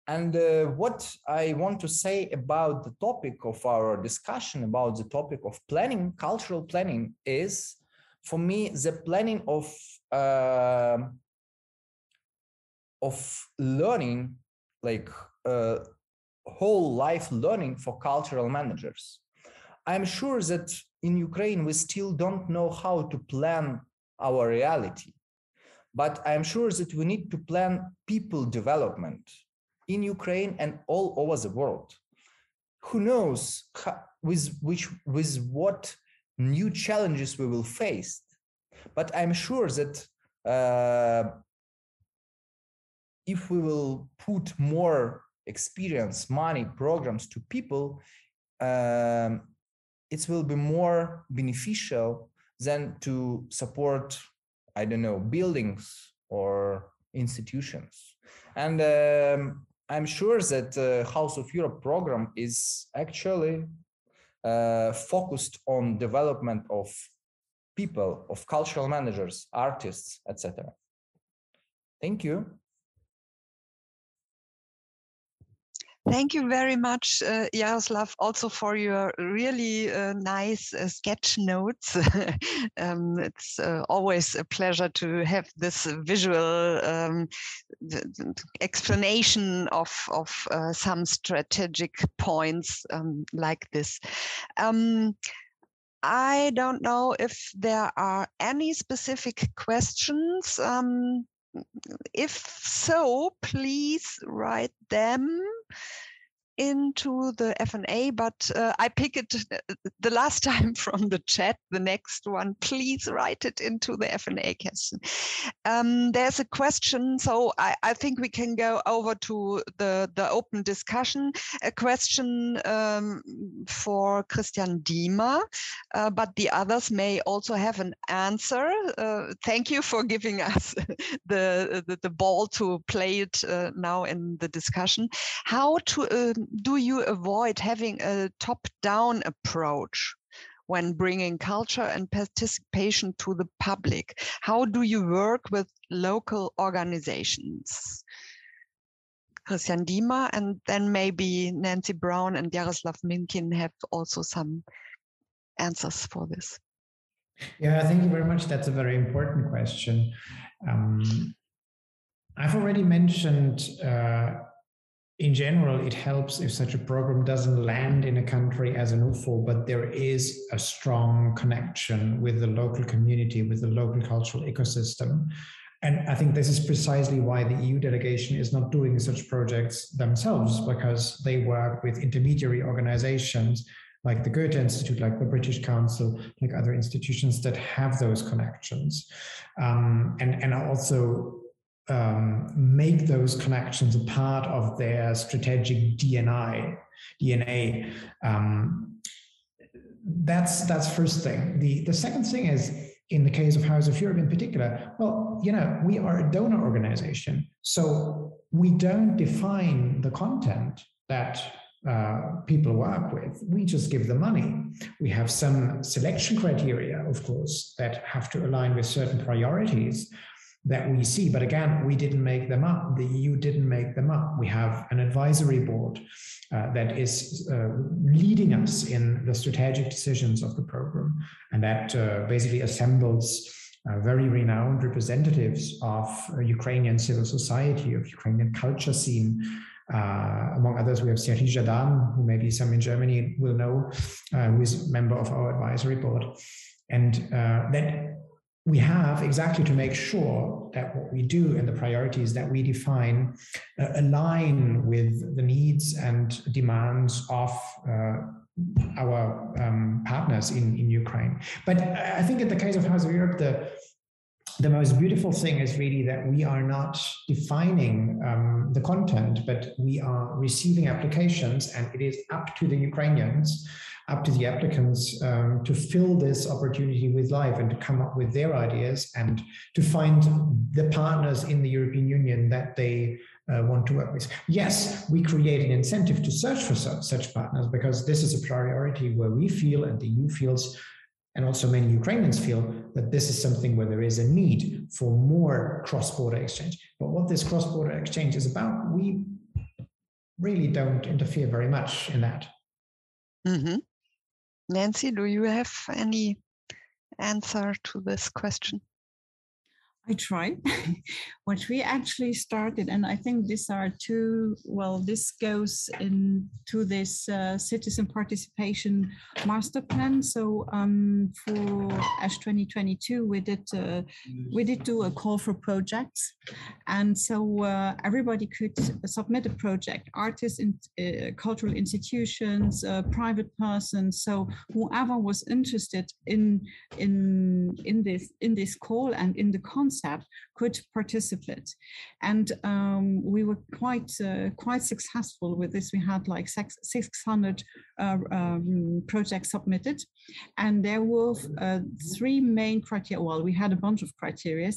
And uh, what I want to say about the topic of our discussion about the topic of planning, cultural planning, is for me the planning of uh, of learning, like uh, whole life learning for cultural managers. I'm sure that in Ukraine, we still don't know how to plan our reality. But I'm sure that we need to plan people development in Ukraine and all over the world. Who knows how, with which with what new challenges we will face? But I'm sure that uh, if we will put more experience, money, programs to people, um, it will be more beneficial than to support, I don't know, buildings or institutions. And um, I'm sure that uh, House of Europe program is actually uh, focused on development of people, of cultural managers, artists, etc. Thank you. Thank you very much, uh, Jaroslav, also for your really uh, nice uh, sketch notes. um, it's uh, always a pleasure to have this visual um, explanation of, of uh, some strategic points um, like this. Um, I don't know if there are any specific questions. Um, if so, please write them into the FNA, but uh, I pick it the last time from the chat. The next one, please write it into the FNA question. Um, there's a question, so I, I, think we can go over to the, the open discussion. A question um, for Christian Diemer, uh, but the others may also have an answer. Uh, thank you for giving us the, the, the ball to play it uh, now in the discussion. How to um, do you avoid having a top-down approach when bringing culture and participation to the public? How do you work with local organizations? Christian Diemer, and then maybe Nancy Brown and Jaroslav Minkin have also some answers for this. Yeah, thank you very much. That's a very important question. Um, I've already mentioned uh, in general, it helps if such a program doesn't land in a country as an UFO, but there is a strong connection with the local community, with the local cultural ecosystem. And I think this is precisely why the EU delegation is not doing such projects themselves, because they work with intermediary organizations like the Goethe Institute, like the British Council, like other institutions that have those connections. Um, and, and also um, make those connections a part of their strategic DNA. DNA. Um, that's that's first thing. The the second thing is in the case of House of Europe in particular. Well, you know, we are a donor organization, so we don't define the content that uh, people work with. We just give the money. We have some selection criteria, of course, that have to align with certain priorities that we see. But again, we didn't make them up. The EU didn't make them up. We have an advisory board uh, that is uh, leading us in the strategic decisions of the program, and that uh, basically assembles. Uh, very renowned representatives of uh, Ukrainian civil society, of Ukrainian culture scene, uh, among others, we have Serhii Zhadan, who maybe some in Germany will know, uh, who is a member of our advisory board. And uh, that we have exactly to make sure that what we do and the priorities that we define uh, align with the needs and demands of uh, our um, partners in, in Ukraine. But I think in the case of House of Europe, the the most beautiful thing is really that we are not defining um, the content, but we are receiving applications, and it is up to the Ukrainians up to the applicants um, to fill this opportunity with life and to come up with their ideas and to find the partners in the European Union that they uh, want to work with. Yes, we create an incentive to search for such, such partners because this is a priority where we feel and the EU feels and also many Ukrainians feel that this is something where there is a need for more cross-border exchange. But what this cross-border exchange is about, we really don't interfere very much in that. Mm-hmm. Nancy, do you have any answer to this question? I try. what we actually started, and I think these are two, well, this goes into this uh, citizen participation master plan. So um, for Esch 2022, we did uh, we did do a call for projects, and so uh, everybody could submit a project. Artists, in, uh, cultural institutions, uh, private persons. So whoever was interested in in in this in this call and in the concept concept could participate. And um, we were quite uh, quite successful with this. We had like 600 uh, um, projects submitted, and there were uh, three main criteria. Well, we had a bunch of criteria,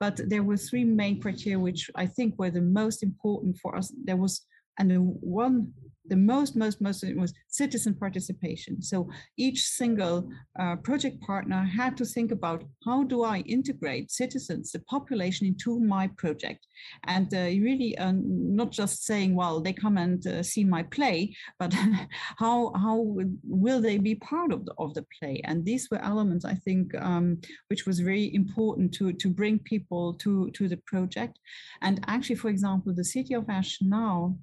but there were three main criteria which I think were the most important for us. There was and one the most, most, most was citizen participation. So each single uh, project partner had to think about how do I integrate citizens, the population into my project? And uh, really uh, not just saying, well, they come and uh, see my play, but how, how will they be part of the, of the play? And these were elements, I think, um, which was very important to, to bring people to, to the project. And actually, for example, the city of Esch now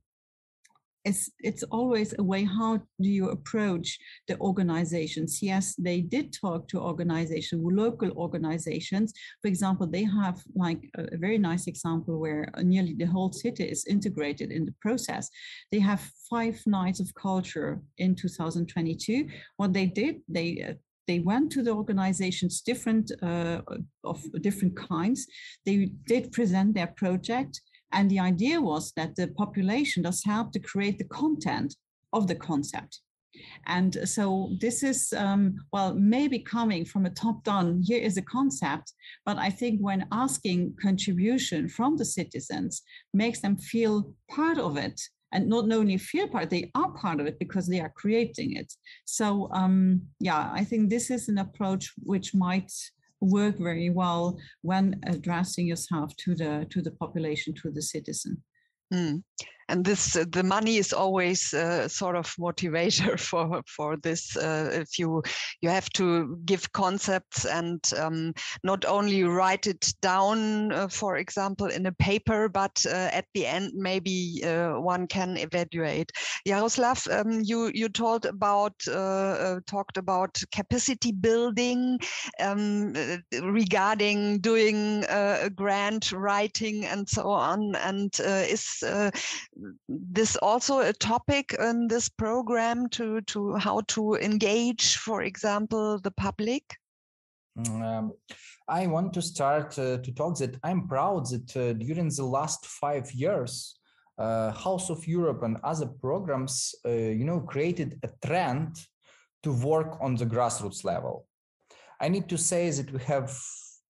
it's it's always a way how do you approach the organizations? Yes they did talk to organizations local organizations. For example they have like a, very nice example where nearly the whole city is integrated in the process. They have five nights of culture in 2022 what they did they uh, they went to the organizations different uh, of different kinds. They did present their project and the idea was that the population does help to create the content of the concept. And so this is, um, well, maybe coming from a top down, here is a concept, but I think when asking contribution from the citizens makes them feel part of it and not only feel part, they are part of it because they are creating it. So um, yeah, I think this is an approach which might work very well when addressing yourself to the to the population to the citizen. Mm and this uh, the money is always uh, sort of motivator for for this uh, if you you have to give concepts and um, not only write it down uh, for example in a paper but uh, at the end maybe one can evaluate. Jaroslav um, you you told about talked about capacity building um, regarding doing a grant writing and so on. And is this also a topic in this program to to how to engage, for example, the public? Mm, um, I want to start uh, to talk that I'm proud that uh, during the last five years, uh, House of Europe and other programs, uh, you know, created a trend to work on the grassroots level. I need to say that we have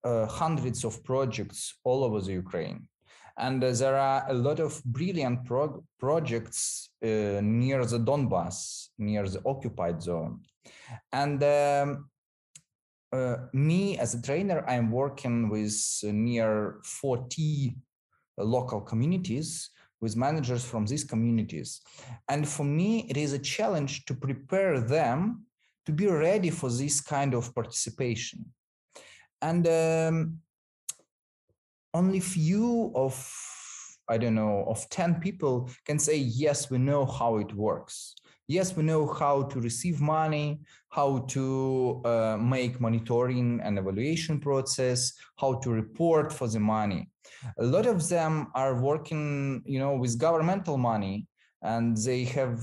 uh, hundreds of projects all over the Ukraine. And there are a lot of brilliant pro projects uh, near the Donbas, near the occupied zone. And um, uh, me as a trainer, I'm working with near 40 local communities with managers from these communities. And for me, it is a challenge to prepare them to be ready for this kind of participation. And um, only few of i don't know of 10 people can say yes we know how it works. Yes we know how to receive money how to uh, make monitoring and evaluation process how to report for the money. A lot of them are working you know with governmental money and they have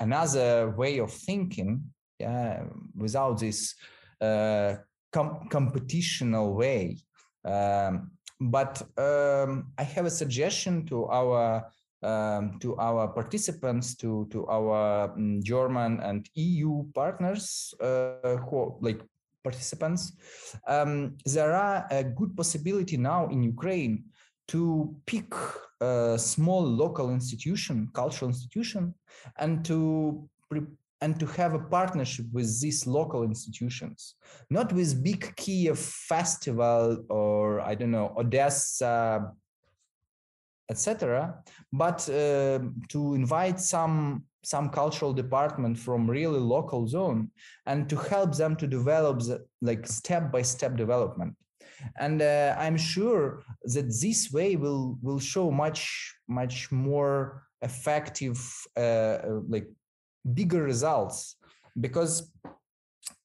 another way of thinking yeah without this uh, com- competitional way. Um, but um, I have a suggestion to our um, to our participants, to to our um, German and EU partners uh, who like participants. Um, there are a good possibility now in Ukraine to pick a small local institution, cultural institution, and to and to have a partnership with these local institutions, not with big Kiev festival or I don't know Odessa, etc., but uh, to invite some some cultural department from really local zone and to help them to develop the, like step by step development and uh, i'm sure that this way will will show much much more effective uh, like bigger results because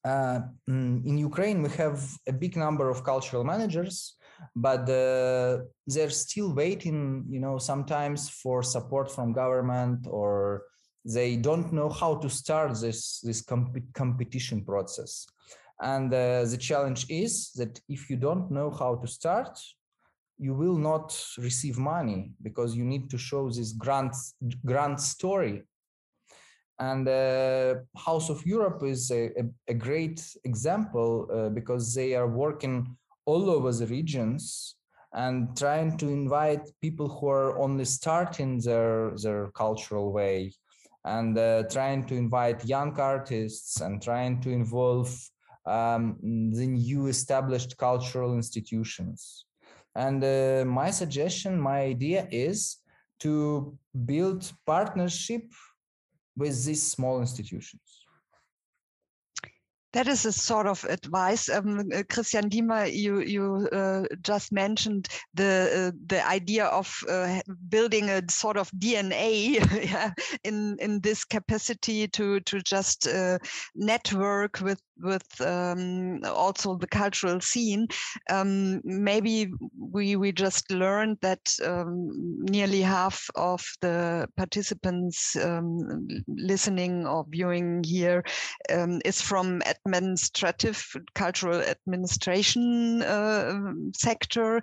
uh, mm, in Ukraine, we have a big number of cultural managers, but uh, they're still waiting, you know, sometimes for support from government or they don't know how to start this, this comp- competition process. And uh, the challenge is that if you don't know how to start, you will not receive money because you need to show this grant, grand story and uh, House of Europe is a, a, a great example uh, because they are working all over the regions and trying to invite people who are only starting their, their cultural way and uh, trying to invite young artists and trying to involve um, the new established cultural institutions. And uh, my suggestion, my idea is to build partnership with these small institutions? That is a sort of advice. Um, uh, Christian Diemer, you you uh, just mentioned the uh, the idea of uh, building a sort of DNA yeah, in in this capacity to to just uh, network with with um, also the cultural scene. Um, maybe we we just learned that um, nearly half of the participants um, listening or viewing here um, is from administrative cultural administration uh, sector.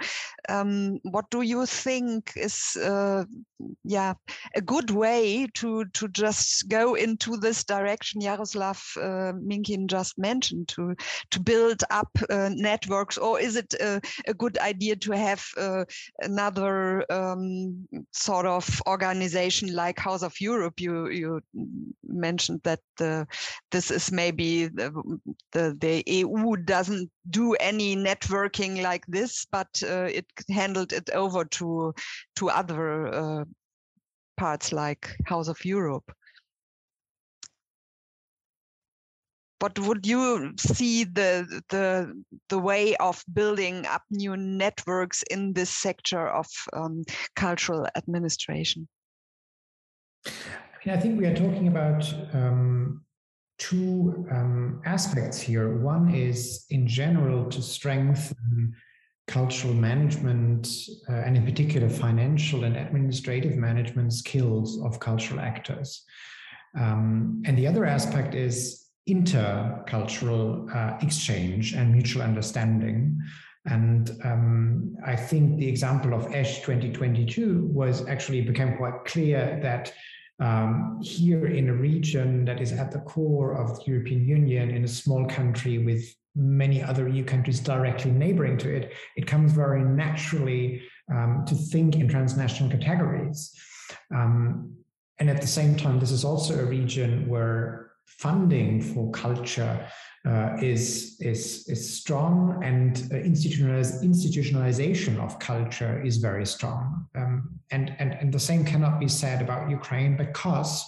What do you think is uh, yeah a good way to to just go into this direction? Jaroslav uh, Minkin just mentioned to to build up uh, networks, or is it a, a, good idea to have uh, another um, sort of organization like House of Europe? You you mentioned that this is maybe the, the, the EU doesn't do any networking like this, but uh, it handled it over to to other uh, parts like House of Europe. But would you see the the the way of building up new networks in this sector of um, cultural administration? I mean, I think we are talking about um, two um, aspects here. One is, in general, to strengthen cultural management uh, and, in particular, financial and administrative management skills of cultural actors. Um, and the other aspect is intercultural uh, exchange and mutual understanding. And um, I think the example of Esch 2022 was actually became quite clear that um, here in a region that is at the core of the European Union, in a small country with many other EU countries directly neighboring to it, it comes very naturally um, to think in transnational categories. Um, and at the same time, this is also a region where funding for culture uh, is, is, is strong and uh, institutionaliz- institutionalization of culture is very strong. Um, and, and, and the same cannot be said about Ukraine because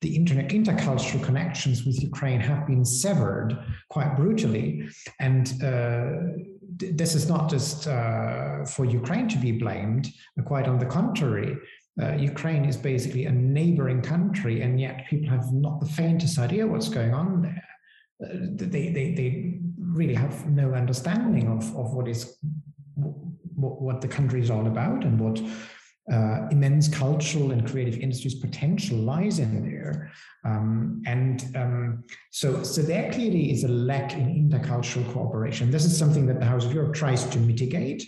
the internet intercultural connections with Ukraine have been severed quite brutally. And uh, this is not just uh, for Ukraine to be blamed, quite on the contrary. Uh, Ukraine is basically a neighboring country, and yet people have not the faintest idea what's going on there. Uh, they, they, they really have no understanding of, of what is what, what the country is all about and what uh, immense cultural and creative industries potential lies in there. Um, and um, so, so there clearly is a lack in intercultural cooperation. This is something that the House of Europe tries to mitigate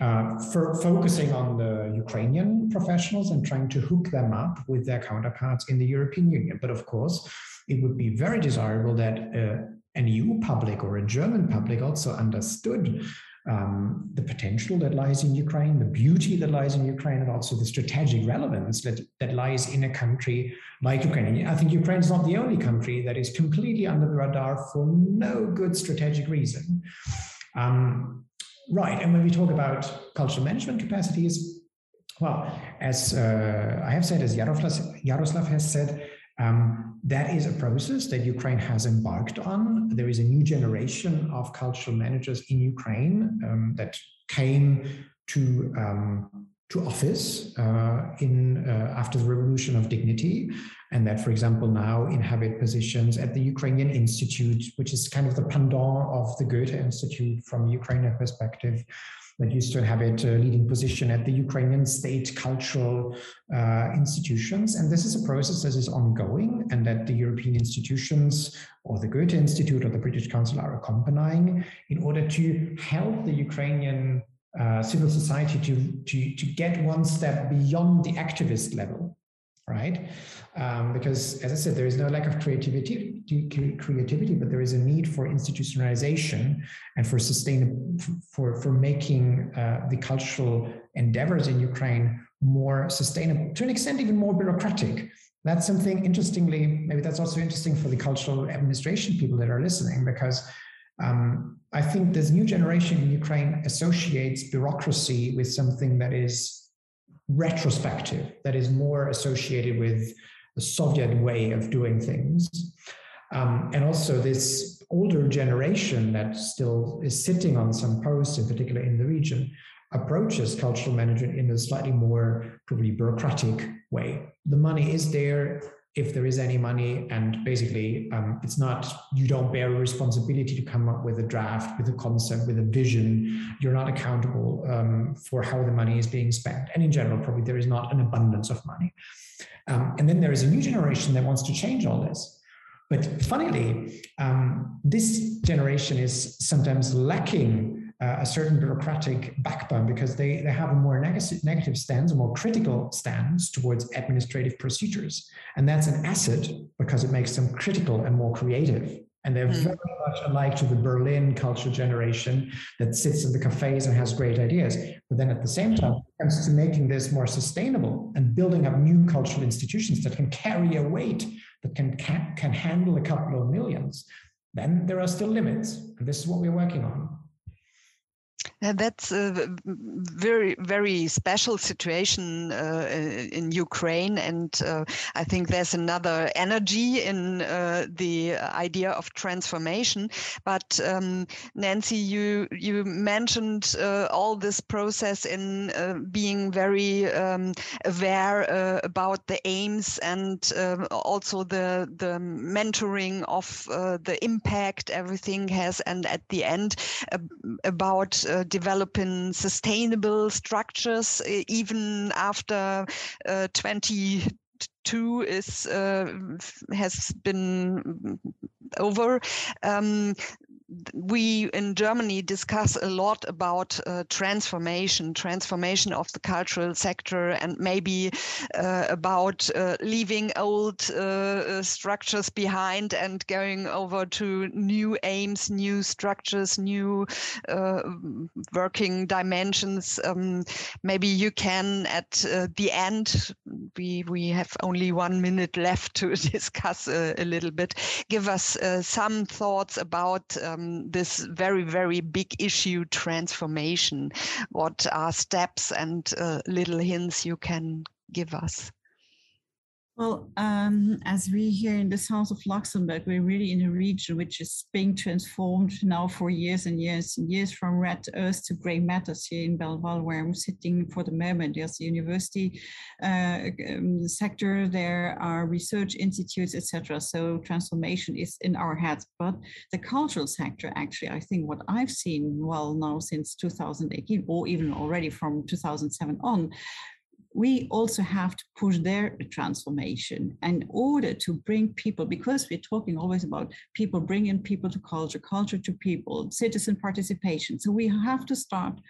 uh, for focusing on the Ukrainian professionals and trying to hook them up with their counterparts in the European Union. But of course, it would be very desirable that uh, an EU public or a German public also understood um, the potential that lies in Ukraine, the beauty that lies in Ukraine, and also the strategic relevance that, that lies in a country like Ukraine. I think Ukraine is not the only country that is completely under the radar for no good strategic reason. Um, Right. And when we talk about cultural management capacities, well, as uh, I have said, as Jaroslav has said, Um, that is a process that Ukraine has embarked on. There is a new generation of cultural managers in Ukraine um, that came to um, to office uh, in uh, after the revolution of dignity and that for example now inhabit positions at the ukrainian institute which is kind of the pendant of the goethe institute from a ukrainian perspective that used to inhabit a leading position at the Ukrainian state cultural uh, institutions. And this is a process that is ongoing and that the European institutions or the Goethe Institute or the British Council are accompanying in order to help the Ukrainian uh, civil society to, to, to get one step beyond the activist level right? Um, because as I said, there is no lack of creativity, creativity, but there is a need for institutionalization and for sustain for for making uh, the cultural endeavors in Ukraine more sustainable, to an extent even more bureaucratic. That's something interestingly, maybe that's also interesting for the cultural administration people that are listening, because um, I think this new generation in Ukraine associates bureaucracy with something that is retrospective, that is more associated with the Soviet way of doing things. Um, and also this older generation that still is sitting on some posts, in particular in the region, approaches cultural management in a slightly more probably bureaucratic way. The money is there, if there is any money and basically um, it's not you don't bear a responsibility to come up with a draft with a concept with a vision. You're not accountable um, for how the money is being spent. And in general probably there is not an abundance of money. Um, and then there is a new generation that wants to change all this. But funnily um, this generation is sometimes lacking uh, a certain bureaucratic backbone because they, they have a more negative, negative stance, a more critical stance towards administrative procedures. And that's an asset because it makes them critical and more creative. And they're mm. very much alike to the Berlin culture generation that sits in the cafes and has great ideas. But then at the same time, it comes to making this more sustainable and building up new cultural institutions that can carry a weight, that can, can, can handle a couple of millions, then there are still limits. And this is what we're working on. Uh, that's a very, very special situation uh, in Ukraine. And uh, I think there's another energy in uh, the idea of transformation. But um, Nancy, you, you mentioned uh, all this process in being very um, aware about the aims and also the, the mentoring of the impact everything has. And at the end, about developing sustainable structures even after uh, 22 is uh, has been over. Um, we in Germany discuss a lot about uh, transformation, transformation of the cultural sector, and maybe uh, about uh, leaving old uh, uh, structures behind and going over to new aims, new structures, new uh, working dimensions. Um, maybe you can, at the end, we we have only one minute left to discuss a, a little bit. Give us some thoughts about. Um, um, this very, very big issue transformation? What are steps and uh, little hints you can give us? Well, um, as we here in the south of Luxembourg, we're really in a region which is being transformed now for years and years and years from red earth to grey matters here in Belval, where I'm sitting for the moment. There's the university uh, um, sector, there are research institutes, etc. So transformation is in our heads. But the cultural sector, actually, I think what I've seen, well, now since 2018, or even already from 2007 on, we also have to push their transformation in order to bring people, because we're talking always about people bringing people to culture, culture to people, citizen participation. So we have to start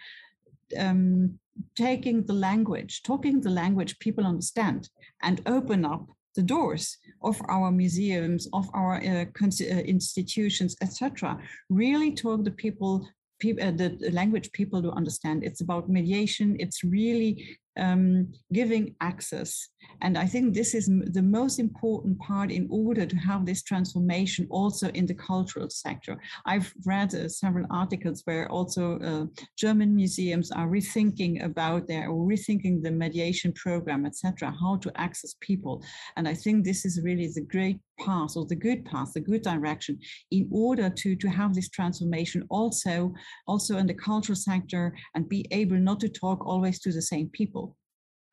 um, taking the language, talking the language people understand, and open up the doors of our museums, of our uh, uh institutions, etc. Really talk to people uh, the language people do understand. It's about mediation. It's really um, giving access And I think this is the most important part in order to have this transformation also in the cultural sector. I've read uh, several articles where also uh, German museums are rethinking about their rethinking the mediation program, etc., how to access people. And I think this is really the great path or the good path, the good direction in order to, to have this transformation also, also in the cultural sector and be able not to talk always to the same people.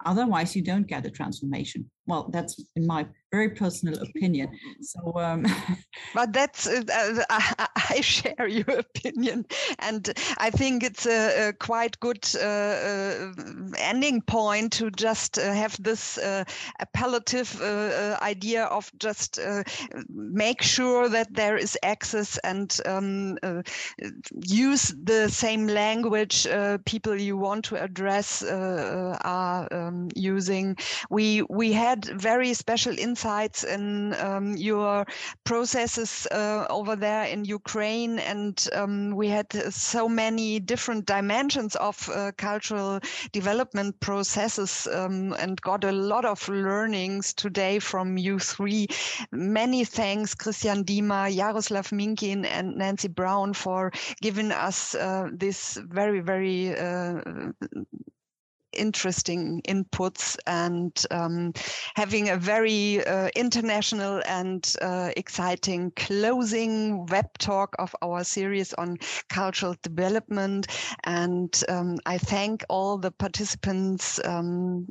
Otherwise, you don't get a transformation. Well, that's in my very personal opinion. So, um, but that's uh, uh I, I, share your opinion, and I think it's a, a quite good uh, uh, ending point to just uh, have this uh, appellative idea of just make sure that there is access and um, use the same language people you want to address are um, using. We we had very special insights in um, your processes uh, over there in Ukraine. And um, we had so many different dimensions of uh, cultural development processes um, and got a lot of learnings today from you three. Many thanks, Christian Diemer, Jaroslav Minkin, and Nancy Braun for giving us uh, this very, very uh, interesting inputs and um, having a very uh, international and uh, exciting closing web talk of our series on cultural development. And um, I thank all the participants um,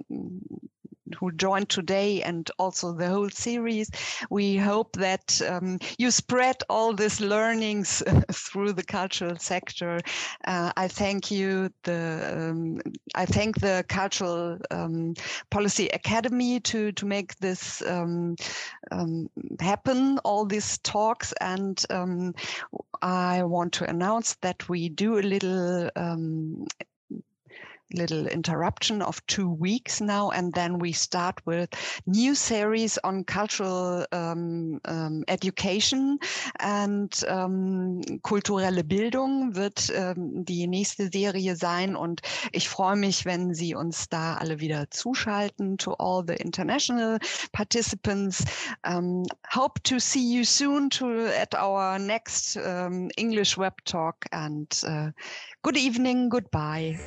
who joined today and also the whole series. We hope that um, you spread all these learnings through the cultural sector. Uh, I thank you. The um, I thank the Cultural um, Policy Academy to to make this um, um, happen. All these talks and um, I want to announce that we do a little little interruption of two weeks now, and then we start with new series on cultural um, um, education and um, kulturelle Bildung wird ähm, die nächste Serie sein und ich freue mich, wenn Sie uns da alle wieder zuschalten. To all the international participants, um, hope to see you soon to at our next um, English web talk and uh, good evening, goodbye.